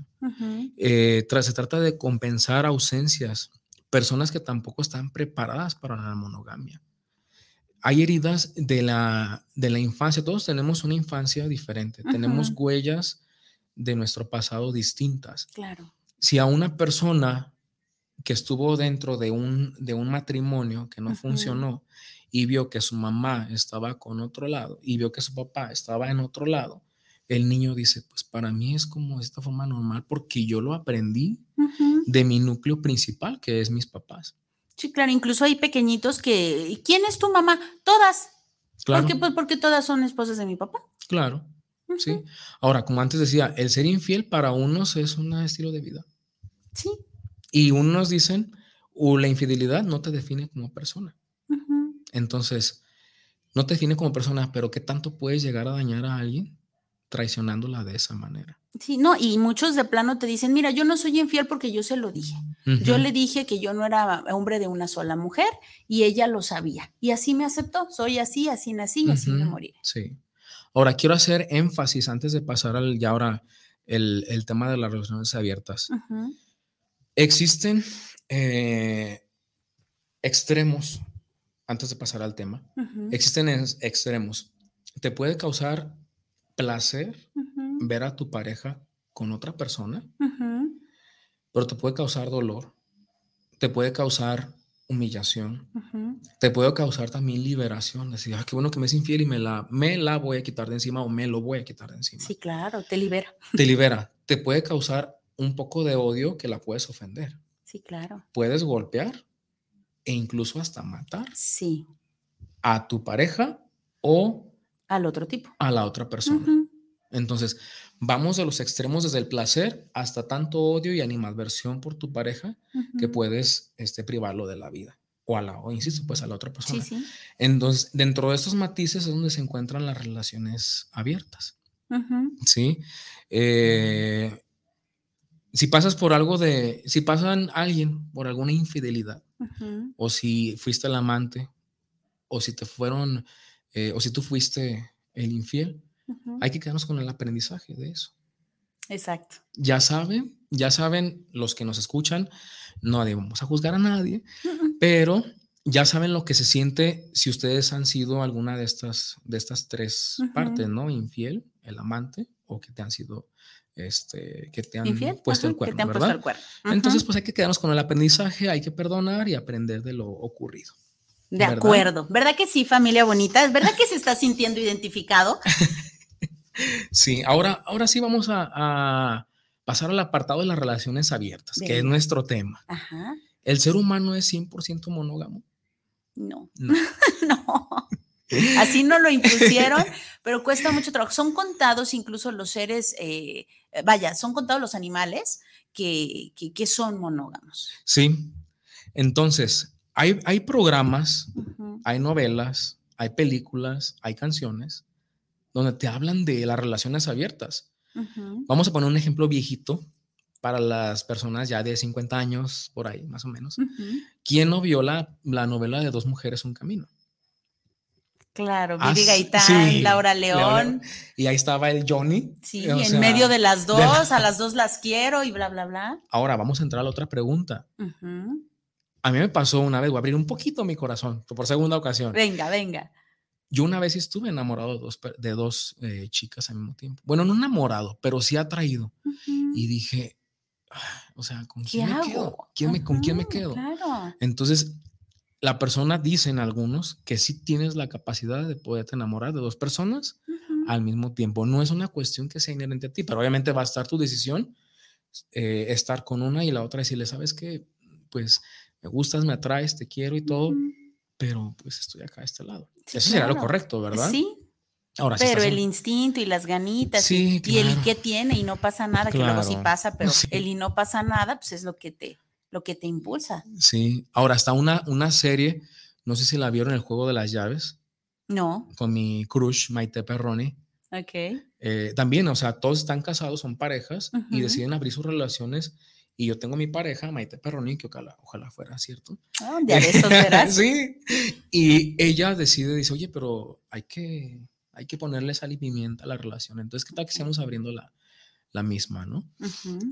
Eh, se trata de compensar ausencias personas que tampoco están preparadas para la monogamia. Hay heridas de la, de la infancia, todos tenemos una infancia diferente, tenemos huellas de nuestro pasado distintas. Claro. Si a una persona que estuvo dentro de un, de un matrimonio que no funcionó y vio que su mamá estaba con otro lado y vio que su papá estaba en otro lado, el niño dice, pues para mí es como de esta forma normal porque yo lo aprendí de mi núcleo principal, que es mis papás. Sí, claro, incluso hay pequeñitos que, ¿quién es tu mamá? Todas. Claro. ¿Por qué? Pues porque todas son esposas de mi papá. Claro, sí. Ahora, como antes decía, el ser infiel para unos es un estilo de vida. Sí. Y unos dicen, o la infidelidad no te define como persona. Entonces, no te define como persona, pero ¿qué tanto puedes llegar a dañar a alguien? Traicionándola de esa manera. Sí, no, y muchos de plano te dicen, mira, yo no soy infiel porque yo se lo dije. Yo le dije que yo no era hombre de una sola mujer y ella lo sabía. Y así me aceptó, soy así, así nací y así me moriré. Sí. Ahora, quiero hacer énfasis antes de pasar al ya ahora el, tema de las relaciones abiertas. Existen eh, extremos, antes de pasar al tema, existen extremos. Te puede causar placer ver a tu pareja con otra persona, pero te puede causar dolor, te puede causar humillación, te puede causar también liberación, decir, ah, qué bueno que me es infiel y me la, me la voy a quitar de encima o me lo voy a quitar de encima. Sí, claro, te libera. Te libera, te puede causar un poco de odio que la puedes ofender. Sí, claro. Puedes golpear e incluso hasta matar. Sí. A tu pareja o al otro tipo. A la otra persona. Entonces, vamos de los extremos desde el placer hasta tanto odio y animadversión por tu pareja que puedes este, privarlo de la vida. O a la, o insisto, pues a la otra persona. Sí, sí. Entonces, dentro de estos matices es donde se encuentran las relaciones abiertas. Sí. Eh, si pasas por algo de, si pasan alguien por alguna infidelidad, o si fuiste el amante, o si te fueron, eh, o si tú fuiste el infiel, hay que quedarnos con el aprendizaje de eso. Exacto. Ya saben, ya saben los que nos escuchan, no debemos a juzgar a nadie, pero ya saben lo que se siente si ustedes han sido alguna de estas, de estas tres partes, ¿no? Infiel, el amante, o que te han sido, este, que te han puesto el cuerno, ¿verdad? Entonces, pues hay que quedarnos con el aprendizaje, hay que perdonar y aprender de lo ocurrido. De acuerdo. ¿Verdad que sí, familia bonita? ¿Es verdad que se está sintiendo identificado? Sí, ahora, ahora sí vamos a, pasar al apartado de las relaciones abiertas, que es nuestro tema. ¿El ser humano es 100% monógamo? No, no. Así no lo impusieron, pero cuesta mucho trabajo. Son contados incluso los seres, eh, vaya, son contados los animales que, que, son monógamos. Sí, entonces, hay, hay programas, hay novelas, hay películas, hay canciones donde te hablan de las relaciones abiertas. Vamos a poner un ejemplo viejito para las personas ya de 50 años, por ahí más o menos. ¿Quién no vio la, novela de Dos Mujeres, Un Camino? Claro, Vivi Gaitán, Laura León. Y ahí estaba el Johnny. Sí, en medio de las dos, a las dos las quiero y bla, bla, bla. Ahora vamos a entrar a la otra pregunta. A mí me pasó una vez, voy a abrir un poquito mi corazón, por segunda ocasión. Venga, venga. Yo una vez estuve enamorado de dos, de dos eh, chicas al mismo tiempo. Bueno, no enamorado, pero sí atraído. Y dije, ah, o sea, ¿con quién me quedo? ¿Con quién me quedo? Entonces, la persona dicen algunos que sí tienes la capacidad de poderte enamorar de dos personas al mismo tiempo. No es una cuestión que sea inherente a ti, pero obviamente va a estar tu decisión eh, estar con una y la otra decirle, ¿sabes qué? Pues me gustas, me atraes, te quiero y todo, pero pues estoy acá a este lado. Eso sería lo correcto, ¿verdad? Sí. Ahora, pero el instinto y las ganitas y, el y qué tiene y no pasa nada, que luego sí pasa, pero el y no pasa nada, pues es lo que te, lo que te impulsa. Sí. Ahora, hasta una, una serie, no sé si la vieron, El Juego de las Llaves. No. Con mi crush, Maite Perroni. Ok. Eh, también, o sea, todos están casados, son parejas y deciden abrir sus relaciones y yo tengo mi pareja, Maite Perroni, que ojalá, ojalá fuera cierto. Ah, de eso será. sí. Y ella decide, dice, oye, pero hay que, hay que ponerle sal y pimienta a la relación. Entonces, ¿qué tal que estamos abriendo la, la misma, no?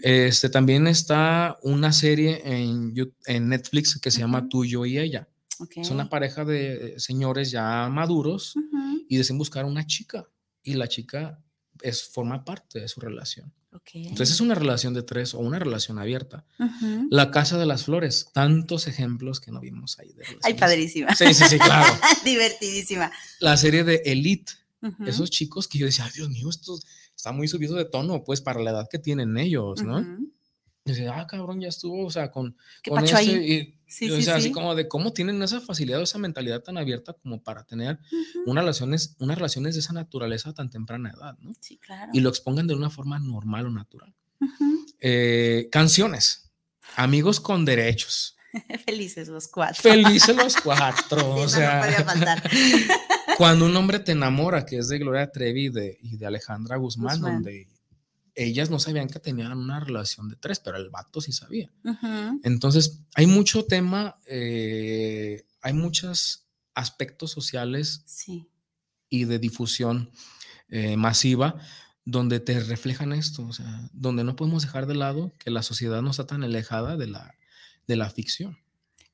Este también está una serie en, en Netflix que se llama Tú, yo y ella. Es una pareja de señores ya maduros y deciden buscar una chica y la chica es, forma parte de su relación. Entonces es una relación de tres o una relación abierta. La Casa de las Flores, tantos ejemplos que no vimos ahí. Ay, padrísima. Sí, sí, sí, claro. Divertidísima. La serie de Elite, esos chicos que yo decía, Dios mío, esto está muy subido de tono, pues para la edad que tienen ellos, ¿no? Y decía, ah, cabrón, ya estuvo, o sea, con, con ese, y, sí, o sea, así como de cómo tienen esa facilidad o esa mentalidad tan abierta como para tener unas, relaciones, unas relaciones de esa naturaleza a tan temprana edad, ¿no? Sí, claro. Y lo expongan de una forma normal o natural. Eh, canciones, amigos con derechos. Felices los cuatro. Felices los cuatro. o sea, no podía faltar. cuando un hombre te enamora, que es de Gloria Trevi y de, y de Alejandra Guzmán, donde ellas no sabían que tenían una relación de tres, pero el vato sí sabía. Entonces, hay mucho tema, eh, hay muchos aspectos sociales y de difusión eh, masiva donde te reflejan esto, o sea, donde no podemos dejar de lado que la sociedad no está tan alejada de la, de la ficción.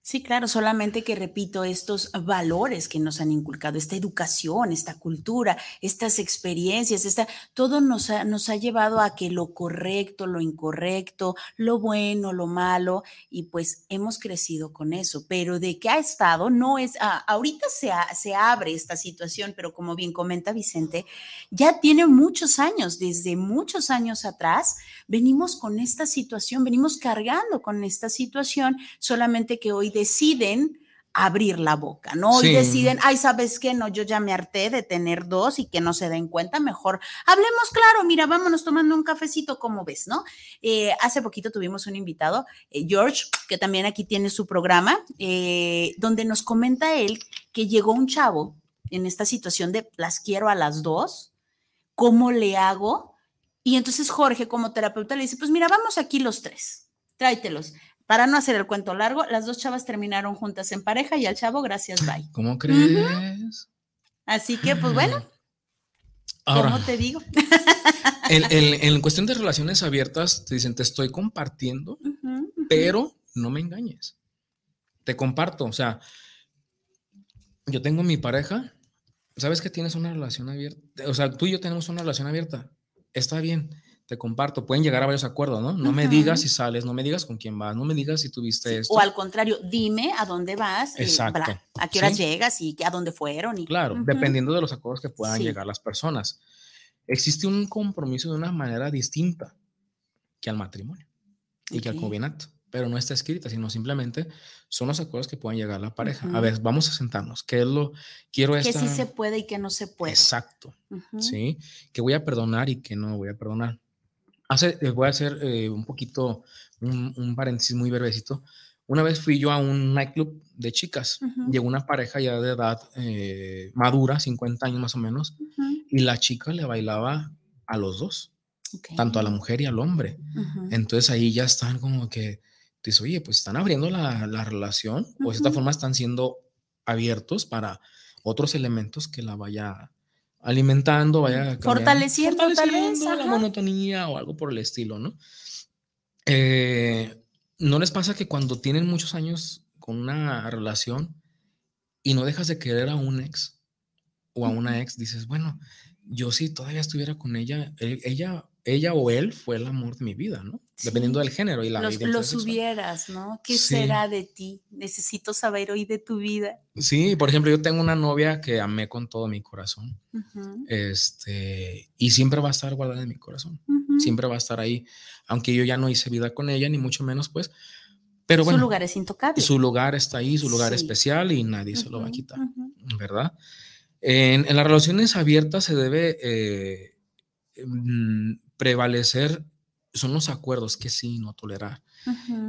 Sí, claro, solamente que repito estos valores que nos han inculcado, esta educación, esta cultura, estas experiencias, esta, todo nos ha, nos ha llevado a que lo correcto, lo incorrecto, lo bueno, lo malo, y pues hemos crecido con eso. Pero de qué ha estado, no es, ah, ahorita se, se abre esta situación, pero como bien comenta Vicente, ya tiene muchos años, desde muchos años atrás, venimos con esta situación, venimos cargando con esta situación, solamente que hoy deciden abrir la boca, ¿no? Y deciden, ay, ¿sabes qué? No, yo ya me harté de tener dos y que no se den cuenta, mejor hablemos claro, mira, vámonos tomando un cafecito, como ves, no? Eh, hace poquito tuvimos un invitado, eh, George, que también aquí tiene su programa, eh, donde nos comenta él que llegó un chavo en esta situación de las quiero a las dos, ¿cómo le hago? Y entonces Jorge, como terapeuta, le dice, pues mira, vamos aquí los tres, tráetelos. Para no hacer el cuento largo, las dos chavas terminaron juntas en pareja y al chavo, gracias, bye. ¿Cómo crees? Así que, pues bueno. ¿Cómo te digo? en, cuestión de relaciones abiertas, te dicen, te estoy compartiendo, pero no me engañes. Te comparto, o sea, yo tengo mi pareja, ¿sabes que tienes una relación abierta? O sea, tú y yo tenemos una relación abierta. Está bien, te comparto, pueden llegar a varios acuerdos, ¿no? No me digas si sales, no me digas con quién vas, no me digas si tuviste esto. O al contrario, dime a dónde vas, Exacto. a qué hora llegas y a dónde fueron. Y, claro, dependiendo de los acuerdos que puedan llegar las personas. Existe un compromiso de una manera distinta que al matrimonio y que al combinato, pero no está escrita, sino simplemente son los acuerdos que puedan llegar a la pareja. A ver, vamos a sentarnos. ¿Qué es lo quiero esta... Que sí se puede y que no se puede. Exacto. Sí, que voy a perdonar y que no voy a perdonar les voy a hacer eh, un poquito, un, paréntesis muy brevecito. Una vez fui yo a un nightclub de chicas. Llegó una pareja ya de edad eh, madura, 50 años más o menos, y la chica le bailaba a los dos, tanto a la mujer y al hombre. Entonces ahí ya están como que, dices, oye, pues están abriendo la, la relación, o de esta forma están siendo abiertos para otros elementos que la vaya alimentando, vaya fortaleciendo, tal vez, la monotonía o algo por el estilo, ¿no? Eh, ¿No les pasa que cuando tienen muchos años con una relación y no dejas de querer a un ex o a una ex, dices, bueno, yo si todavía estuviera con ella, ella ella o él fue el amor de mi vida, ¿no? Dependiendo del género y la Los, los hubieras, ¿no? ¿Qué será de ti? Necesito saber hoy de tu vida. Sí, por ejemplo, yo tengo una novia que amé con todo mi corazón. Este, y siempre va a estar guardada en mi corazón. Siempre va a estar ahí, aunque yo ya no hice vida con ella, ni mucho menos, pues. Pero bueno. Su lugar es intocable. Su lugar está ahí, su lugar especial y nadie se lo va a quitar, ¿verdad? En, las relaciones abiertas se debe eh, mm, prevalecer son los acuerdos que sí, no tolerar.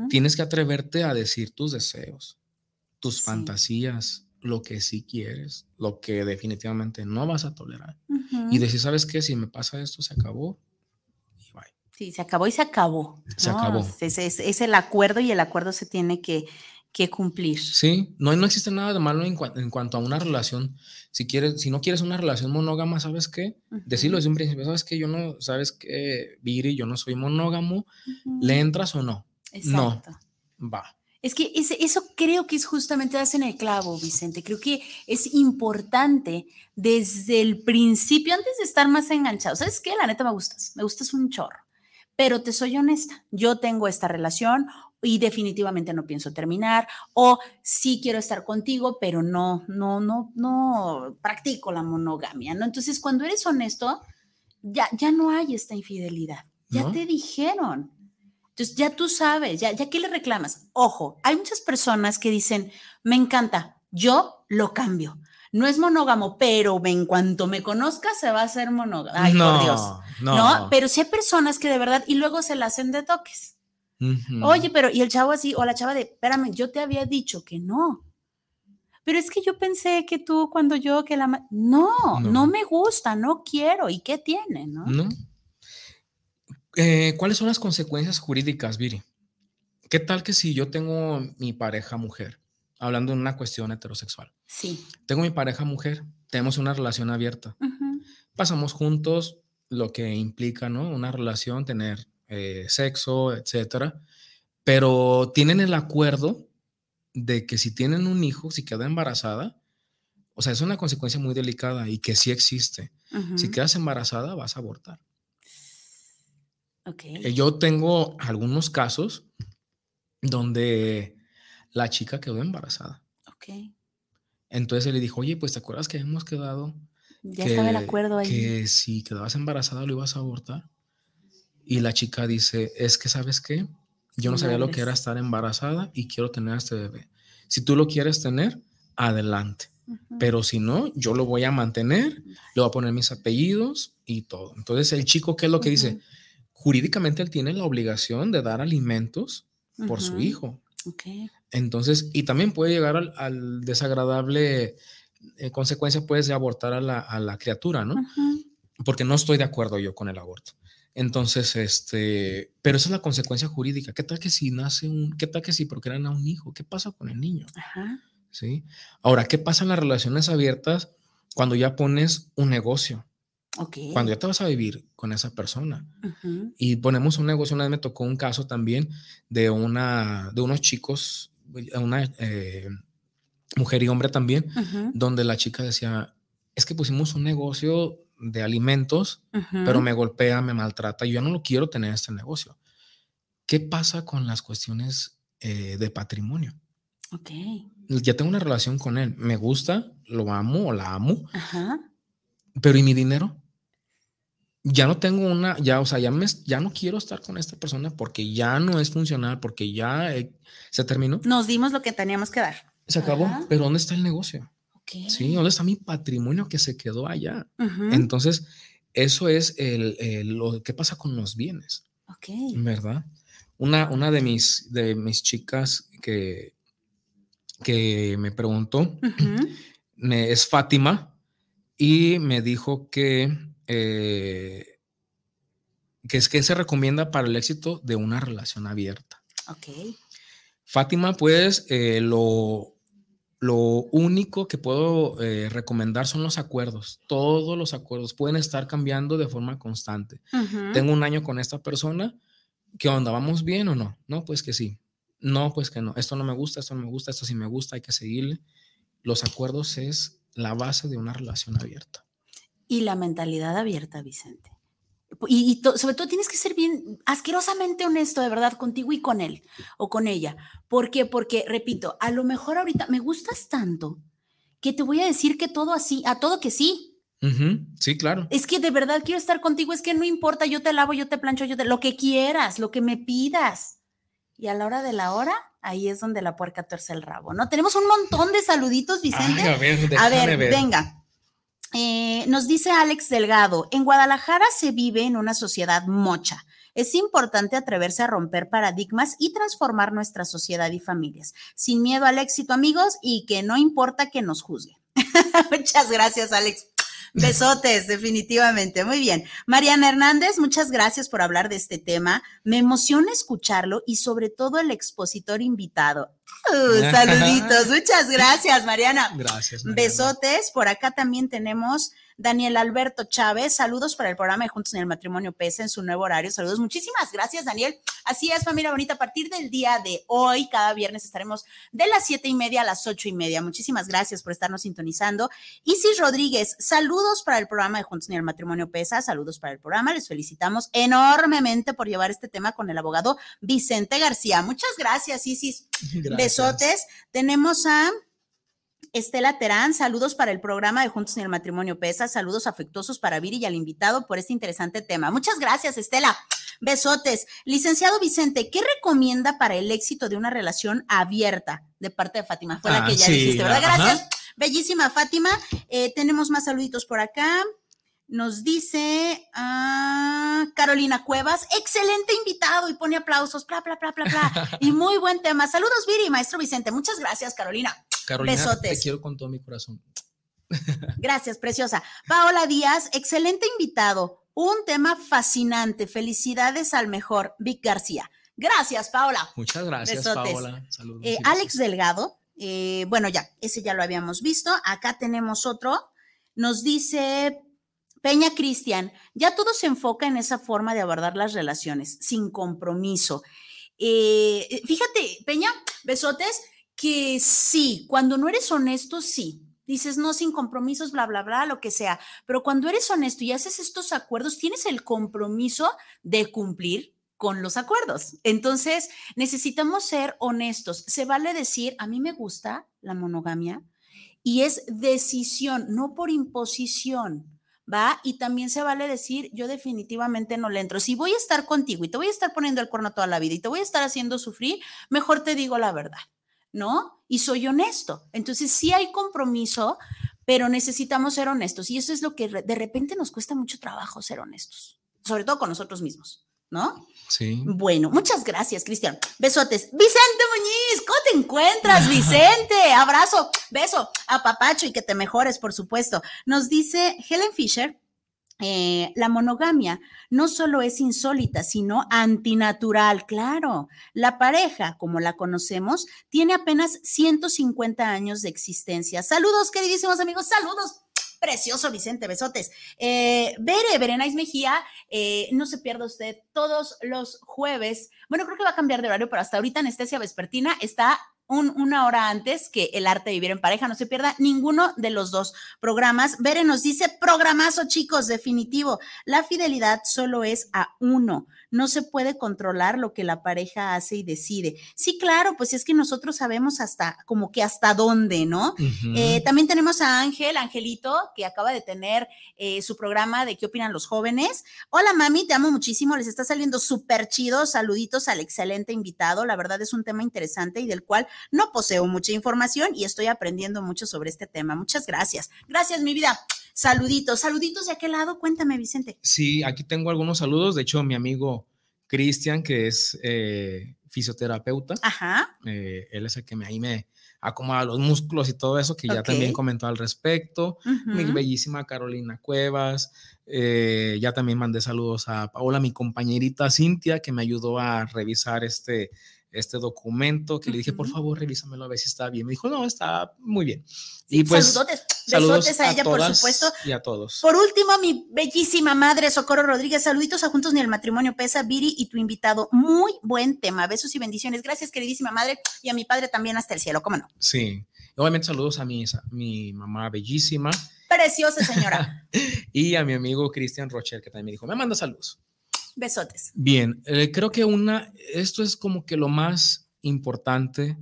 Tienes que atreverte a decir tus deseos, tus fantasías, lo que sí quieres, lo que definitivamente no vas a tolerar. Y decir, ¿sabes qué? Si me pasa esto, se acabó. Y bye. Sí, se acabó y se acabó. Se acabó. es, el acuerdo y el acuerdo se tiene que, que cumplir. Sí, no, no existe nada de malo en, cuanto a una relación. Si quieres, si no quieres una relación monógama, ¿sabes qué? Decirlo desde un principio, ¿sabes qué? Yo no, ¿sabes qué, Viri? Yo no soy monógamo. ¿Le entras o no? Exacto. No, va. Es que eso creo que es justamente das en el clavo, Vicente. Creo que es importante desde el principio, antes de estar más enganchado. ¿Sabes qué? La neta me gustas, me gustas un chorro. Pero te soy honesta, yo tengo esta relación y definitivamente no pienso terminar o sí quiero estar contigo, pero no, no, no, no practico la monogamia, ¿no? Entonces, cuando eres honesto, ya, ya no hay esta infidelidad, ya te dijeron. Entonces, ya tú sabes, ya, ya que le reclamas. Ojo, hay muchas personas que dicen, me encanta, yo lo cambio. No es monógamo, pero en cuanto me conozca se va a hacer monógamo. Ay, por Dios. No. no. Pero sí hay personas que de verdad, y luego se la hacen de toques. Oye, pero, y el chavo así, o la chava de, espérame, yo te había dicho que no. Pero es que yo pensé que tú, cuando yo, que la. No, no, me gusta, no quiero. ¿Y qué tiene, no? Eh, ¿Cuáles son las consecuencias jurídicas, Viri? ¿Qué tal que si yo tengo mi pareja mujer, hablando de una cuestión heterosexual? Sí. Tengo mi pareja mujer, tenemos una relación abierta. Pasamos juntos, lo que implica, ¿no? Una relación, tener eh, sexo, etcétera, pero tienen el acuerdo de que si tienen un hijo, si queda embarazada, o sea, es una consecuencia muy delicada y que sí existe. Si quedas embarazada, vas a abortar. Okay. Eh, yo tengo algunos casos donde la chica quedó embarazada. Okay. Entonces él le dijo, oye, pues te acuerdas que hemos quedado. Ya estaba el acuerdo ahí. Que si quedabas embarazada lo ibas a abortar. Y la chica dice, es que sabes qué, yo no sabía lo que era estar embarazada y quiero tener a este bebé. Si tú lo quieres tener, adelante. Pero si no, yo lo voy a mantener, le voy a poner mis apellidos y todo. Entonces, el chico, ¿qué es lo que dice? Jurídicamente él tiene la obligación de dar alimentos por su hijo. Entonces, y también puede llegar al, desagradable eh, consecuencia, puedes abortar a la, criatura, ¿no? Porque no estoy de acuerdo yo con el aborto. Entonces, este, pero esa es la consecuencia jurídica. ¿Qué tal que si nace un, qué tal que si procrean a un hijo? ¿Qué pasa con el niño? ¿Sí? Ahora, ¿qué pasa en las relaciones abiertas cuando ya pones un negocio? Cuando ya te vas a vivir con esa persona. Y ponemos un negocio, una vez me tocó un caso también de, una, de unos chicos, una eh, mujer y hombre también, donde la chica decía, es que pusimos un negocio de alimentos, pero me golpea, me maltrata, y yo no lo quiero tener este negocio. ¿Qué pasa con las cuestiones eh, de patrimonio? Ok. Ya tengo una relación con él, me gusta, lo amo o la amo, pero ¿y mi dinero? ya no tengo una, ya, o sea, ya, me, ya no quiero estar con esta persona porque ya no es funcional, porque ya eh, se terminó. Nos dimos lo que teníamos que dar. Se acabó, pero ¿dónde está el negocio? Sí, ¿dónde está mi patrimonio que se quedó allá? Entonces, eso es el, lo que pasa con los bienes. Ok. ¿Verdad? Una, una de, mis, de mis chicas que, que me preguntó es Fátima y me dijo que eh, que es que se recomienda para el éxito de una relación abierta. Ok. Fátima, pues eh, lo, lo único que puedo eh, recomendar son los acuerdos. Todos los acuerdos pueden estar cambiando de forma constante. Tengo un año con esta persona. ¿Qué onda? ¿Vamos bien o no? No, pues que sí. No, pues que no. Esto no me gusta, esto no me gusta, esto sí me gusta, hay que seguirle. Los acuerdos es la base de una relación abierta y la mentalidad abierta, Vicente. Y, sobre todo tienes que ser bien asquerosamente honesto, de verdad, contigo y con él o con ella. ¿Por qué? Porque, repito, a lo mejor ahorita me gustas tanto que te voy a decir que todo así, a todo que sí. Sí, claro. Es que de verdad quiero estar contigo, es que no importa, yo te lavo, yo te plancho, yo te, lo que quieras, lo que me pidas. Y a la hora de la hora, ahí es donde la puerca tuerce el rabo, ¿no? Tenemos un montón de saluditos, Vicente. a ver, a ver, venga. Eh, nos dice Alex Delgado, en Guadalajara se vive en una sociedad mocha. Es importante atreverse a romper paradigmas y transformar nuestra sociedad y familias. Sin miedo al éxito, amigos, y que no importa que nos juzguen. Muchas gracias, Alex. Besotes, definitivamente. Muy bien. Mariana Hernández, muchas gracias por hablar de este tema. Me emociona escucharlo y sobre todo el expositor invitado. Uh, saluditos. Muchas gracias, Mariana. Gracias. Besotes. Por acá también tenemos Daniel Alberto Chávez, saludos para el programa de Juntos en el Matrimonio Pesa en su nuevo horario. Saludos, muchísimas gracias, Daniel. Así es, familia bonita, a partir del día de hoy, cada viernes estaremos de las siete y media a las ocho y media. Muchísimas gracias por estarnos sintonizando. Isis Rodríguez, saludos para el programa de Juntos en el Matrimonio Pesa, saludos para el programa. Les felicitamos enormemente por llevar este tema con el abogado Vicente García. Muchas gracias, Isis. Besotes. Tenemos a Estela Terán, saludos para el programa de Juntos en el Matrimonio Pesa, saludos afectuosos para Viri y al invitado por este interesante tema. Muchas gracias, Estela. Besotes. Licenciado Vicente, ¿qué recomienda para el éxito de una relación abierta de parte de Fátima? Fue la ah, que ya dijiste, ¿verdad? Gracias. Bellísima Fátima. Eh, tenemos más saluditos por acá. Nos dice ah, Carolina Cuevas, excelente invitado y pone aplausos, bla, bla, bla, bla, bla. y muy buen tema. Saludos, Viri, maestro Vicente. Muchas gracias, Carolina. Carolina, Besotes. te quiero con todo mi corazón. Gracias, preciosa. Paola Díaz, excelente invitado. Un tema fascinante. Felicidades al mejor, Vic García. Gracias, Paola. Muchas gracias, Paola. Saludos. Eh, Alex Delgado, eh, bueno, ya, ese ya lo habíamos visto. Acá tenemos otro. Nos dice Peña Cristian, ya todo se enfoca en esa forma de abordar las relaciones, sin compromiso. Eh, fíjate, Peña, besotes que sí, cuando no eres honesto, sí. Dices, no, sin compromisos, bla, bla, bla, lo que sea. Pero cuando eres honesto y haces estos acuerdos, tienes el compromiso de cumplir con los acuerdos. Entonces, necesitamos ser honestos. Se vale decir, a mí me gusta la monogamia y es decisión, no por imposición. ¿Va? Y también se vale decir, yo definitivamente no le entro. Si voy a estar contigo y te voy a estar poniendo el cuerno toda la vida y te voy a estar haciendo sufrir, mejor te digo la verdad. ¿No? Y soy honesto. Entonces sí hay compromiso, pero necesitamos ser honestos. Y eso es lo que de repente nos cuesta mucho trabajo ser honestos, sobre todo con nosotros mismos, ¿no? Sí. Bueno, muchas gracias, Cristian. Besotes. Vicente Muñiz, ¿cómo te encuentras, Vicente? Abrazo, beso, a papacho y que te mejores, por supuesto. Nos dice Helen Fisher. Eh, la monogamia no solo es insólita, sino antinatural, claro. La pareja, como la conocemos, tiene apenas 150 años de existencia. Saludos, queridísimos amigos, saludos precioso, Vicente, besotes. Eh, Bere, Mejía, eh, no se pierda usted todos los jueves. Bueno, creo que va a cambiar de horario, pero hasta ahorita Anestesia Vespertina está una hora antes que El arte de vivir en pareja. No se pierda ninguno de los dos programas. Bere nos dice, programazo, chicos, definitivo. La fidelidad solo es a uno no se puede controlar lo que la pareja hace y decide. Sí, claro, pues es que nosotros sabemos hasta, como que hasta dónde, ¿no? Eh, también tenemos a Ángel, Angelito, que acaba de tener eh, su programa de qué opinan los jóvenes. Hola, mami, te amo muchísimo, les está saliendo súper chido. Saluditos al excelente invitado. La verdad es un tema interesante y del cual no poseo mucha información y estoy aprendiendo mucho sobre este tema. Muchas gracias. Gracias, mi vida. Saluditos, saluditos de aquel lado. Cuéntame, Vicente. Sí, aquí tengo algunos saludos. De hecho, mi amigo Cristian, que es eh, fisioterapeuta, Ajá. Eh, él es el que me, ahí me acomoda los músculos y todo eso, que ya también comentó al respecto. Mi bellísima Carolina Cuevas. Eh, ya también mandé saludos a Paola, mi compañerita Cintia, que me ayudó a revisar este este documento que le dije, por favor, revísamelo a ver si está bien. Me dijo, no, está muy bien. Y pues, saludos a ella, por supuesto. Y a todos. Por último, mi bellísima madre, Socorro Rodríguez, saluditos a Juntos ni el Matrimonio Pesa, Viri y tu invitado. Muy buen tema. Besos y bendiciones. Gracias, queridísima madre, y a mi padre también hasta el cielo, ¿cómo no? Sí. Obviamente saludos a mi, a mi mamá bellísima. Preciosa señora. y a mi amigo Cristian Rocher, que también me dijo, me manda saludos. Besotes. Bien, eh, creo que una, esto es como que lo más importante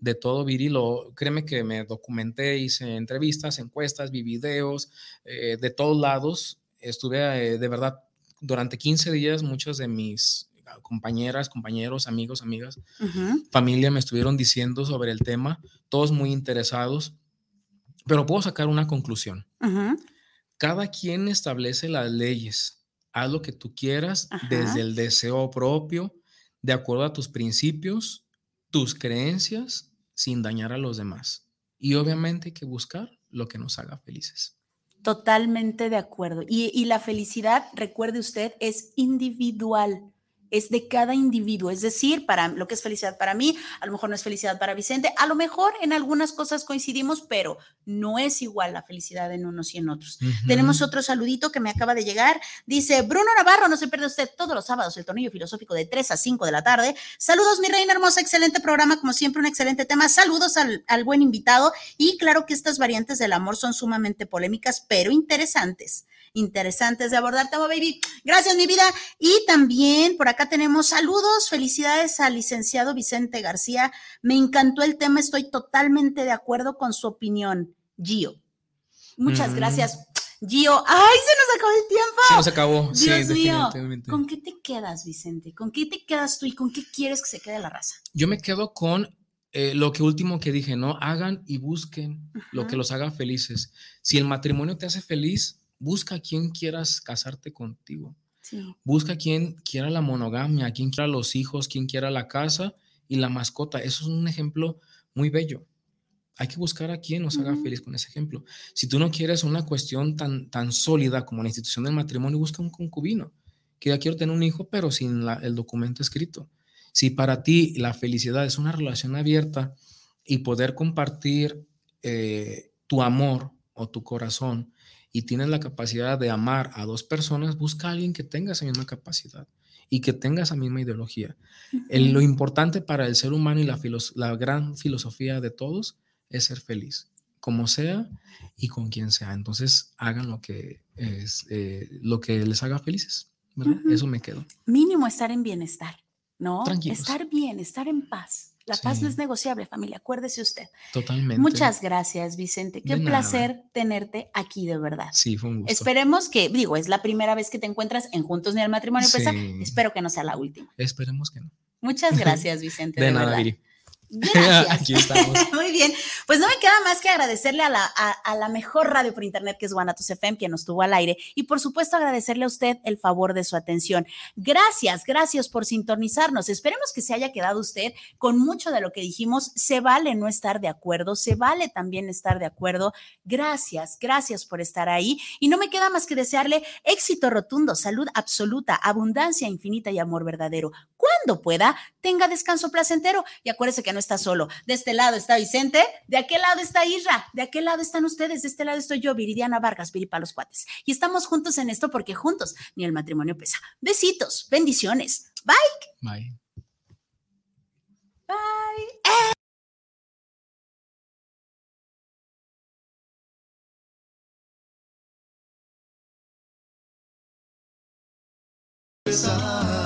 de todo, Viri. Lo, créeme que me documenté, hice entrevistas, encuestas, vi videos eh, de todos lados. Estuve eh, de verdad durante 15 días, muchas de mis compañeras, compañeros, amigos, amigas, familia me estuvieron diciendo sobre el tema, todos muy interesados, pero puedo sacar una conclusión. Cada quien establece las leyes haz lo que tú quieras desde el deseo propio, de acuerdo a tus principios, tus creencias, sin dañar a los demás. Y obviamente hay que buscar lo que nos haga felices. Totalmente de acuerdo. Y, y la felicidad, recuerde usted, es individual es de cada individuo, es decir, para lo que es felicidad para mí, a lo mejor no es felicidad para Vicente, a lo mejor en algunas cosas coincidimos, pero no es igual la felicidad en unos y en otros. Tenemos otro saludito que me acaba de llegar, dice Bruno Navarro, no se pierde usted todos los sábados el tornillo filosófico de 3 a 5 de la tarde. Saludos, mi reina hermosa, excelente programa, como siempre, un excelente tema. Saludos al, al buen invitado y claro que estas variantes del amor son sumamente polémicas, pero interesantes interesantes de abordar. Tamo Baby, gracias mi vida. Y también por acá tenemos saludos, felicidades al licenciado Vicente García. Me encantó el tema, estoy totalmente de acuerdo con su opinión. Gio. Muchas mm. gracias. Gio, ¡ay, se nos acabó el tiempo! Se nos acabó, Dios mío. ¿Con qué te quedas, Vicente? ¿Con qué te quedas tú y con qué quieres que se quede la raza? Yo me quedo con eh, lo que último que dije, ¿no? Hagan y busquen lo que los haga felices. Si el matrimonio te hace feliz, busca a quien quieras casarte contigo. Busca a quien quiera la monogamia, a quien quiera los hijos, quien quiera la casa y la mascota. Eso es un ejemplo muy bello. Hay que buscar a quien nos haga feliz con ese ejemplo. Si tú no quieres una cuestión tan, tan sólida como la institución del matrimonio, busca un concubino. Que ya quiero tener un hijo, pero sin el documento escrito. Si para ti la felicidad es una relación abierta y poder compartir eh, tu amor o tu corazón y tienes la capacidad de amar a dos personas, busca a alguien que tenga esa misma capacidad y que tenga esa misma ideología. lo importante para el ser humano y la, la gran filosofía de todos es ser feliz, como sea y con quien sea. Entonces, hagan lo que, es, eh, lo que les haga felices. Eso me quedo. Mínimo estar en bienestar, ¿no? Estar bien, estar en paz. La paz no es negociable, familia, acuérdese usted. Totalmente. Muchas gracias, Vicente. Qué placer tenerte aquí, de verdad. Sí, fue un gusto. Esperemos que, digo, es la primera vez que te encuentras en Juntos ni el Matrimonio Pesa. Espero que no sea la última. Esperemos que no. Muchas gracias, Vicente. de, nada, Viri. Gracias. Aquí estamos. Muy bien. Pues no me queda más que agradecerle a la, a, la mejor radio por internet que es Guanatos FM, que nos tuvo al aire. Y por supuesto, agradecerle a usted el favor de su atención. Gracias, gracias por sintonizarnos. Esperemos que se haya quedado usted con mucho de lo que dijimos. Se vale no estar de acuerdo, se vale también estar de acuerdo. Gracias, gracias por estar ahí. Y no me queda más que desearle éxito rotundo, salud absoluta, abundancia infinita y amor verdadero. Cuando pueda, tenga descanso placentero y acuérdese que no está solo. De este lado está Vicente, de aquel lado está Isra, de aquel lado están ustedes, de este lado estoy yo, Viridiana Vargas, Viripa los Cuates. Y estamos juntos en esto porque juntos ni el matrimonio pesa. Besitos, bendiciones. Bye. Bye. Bye.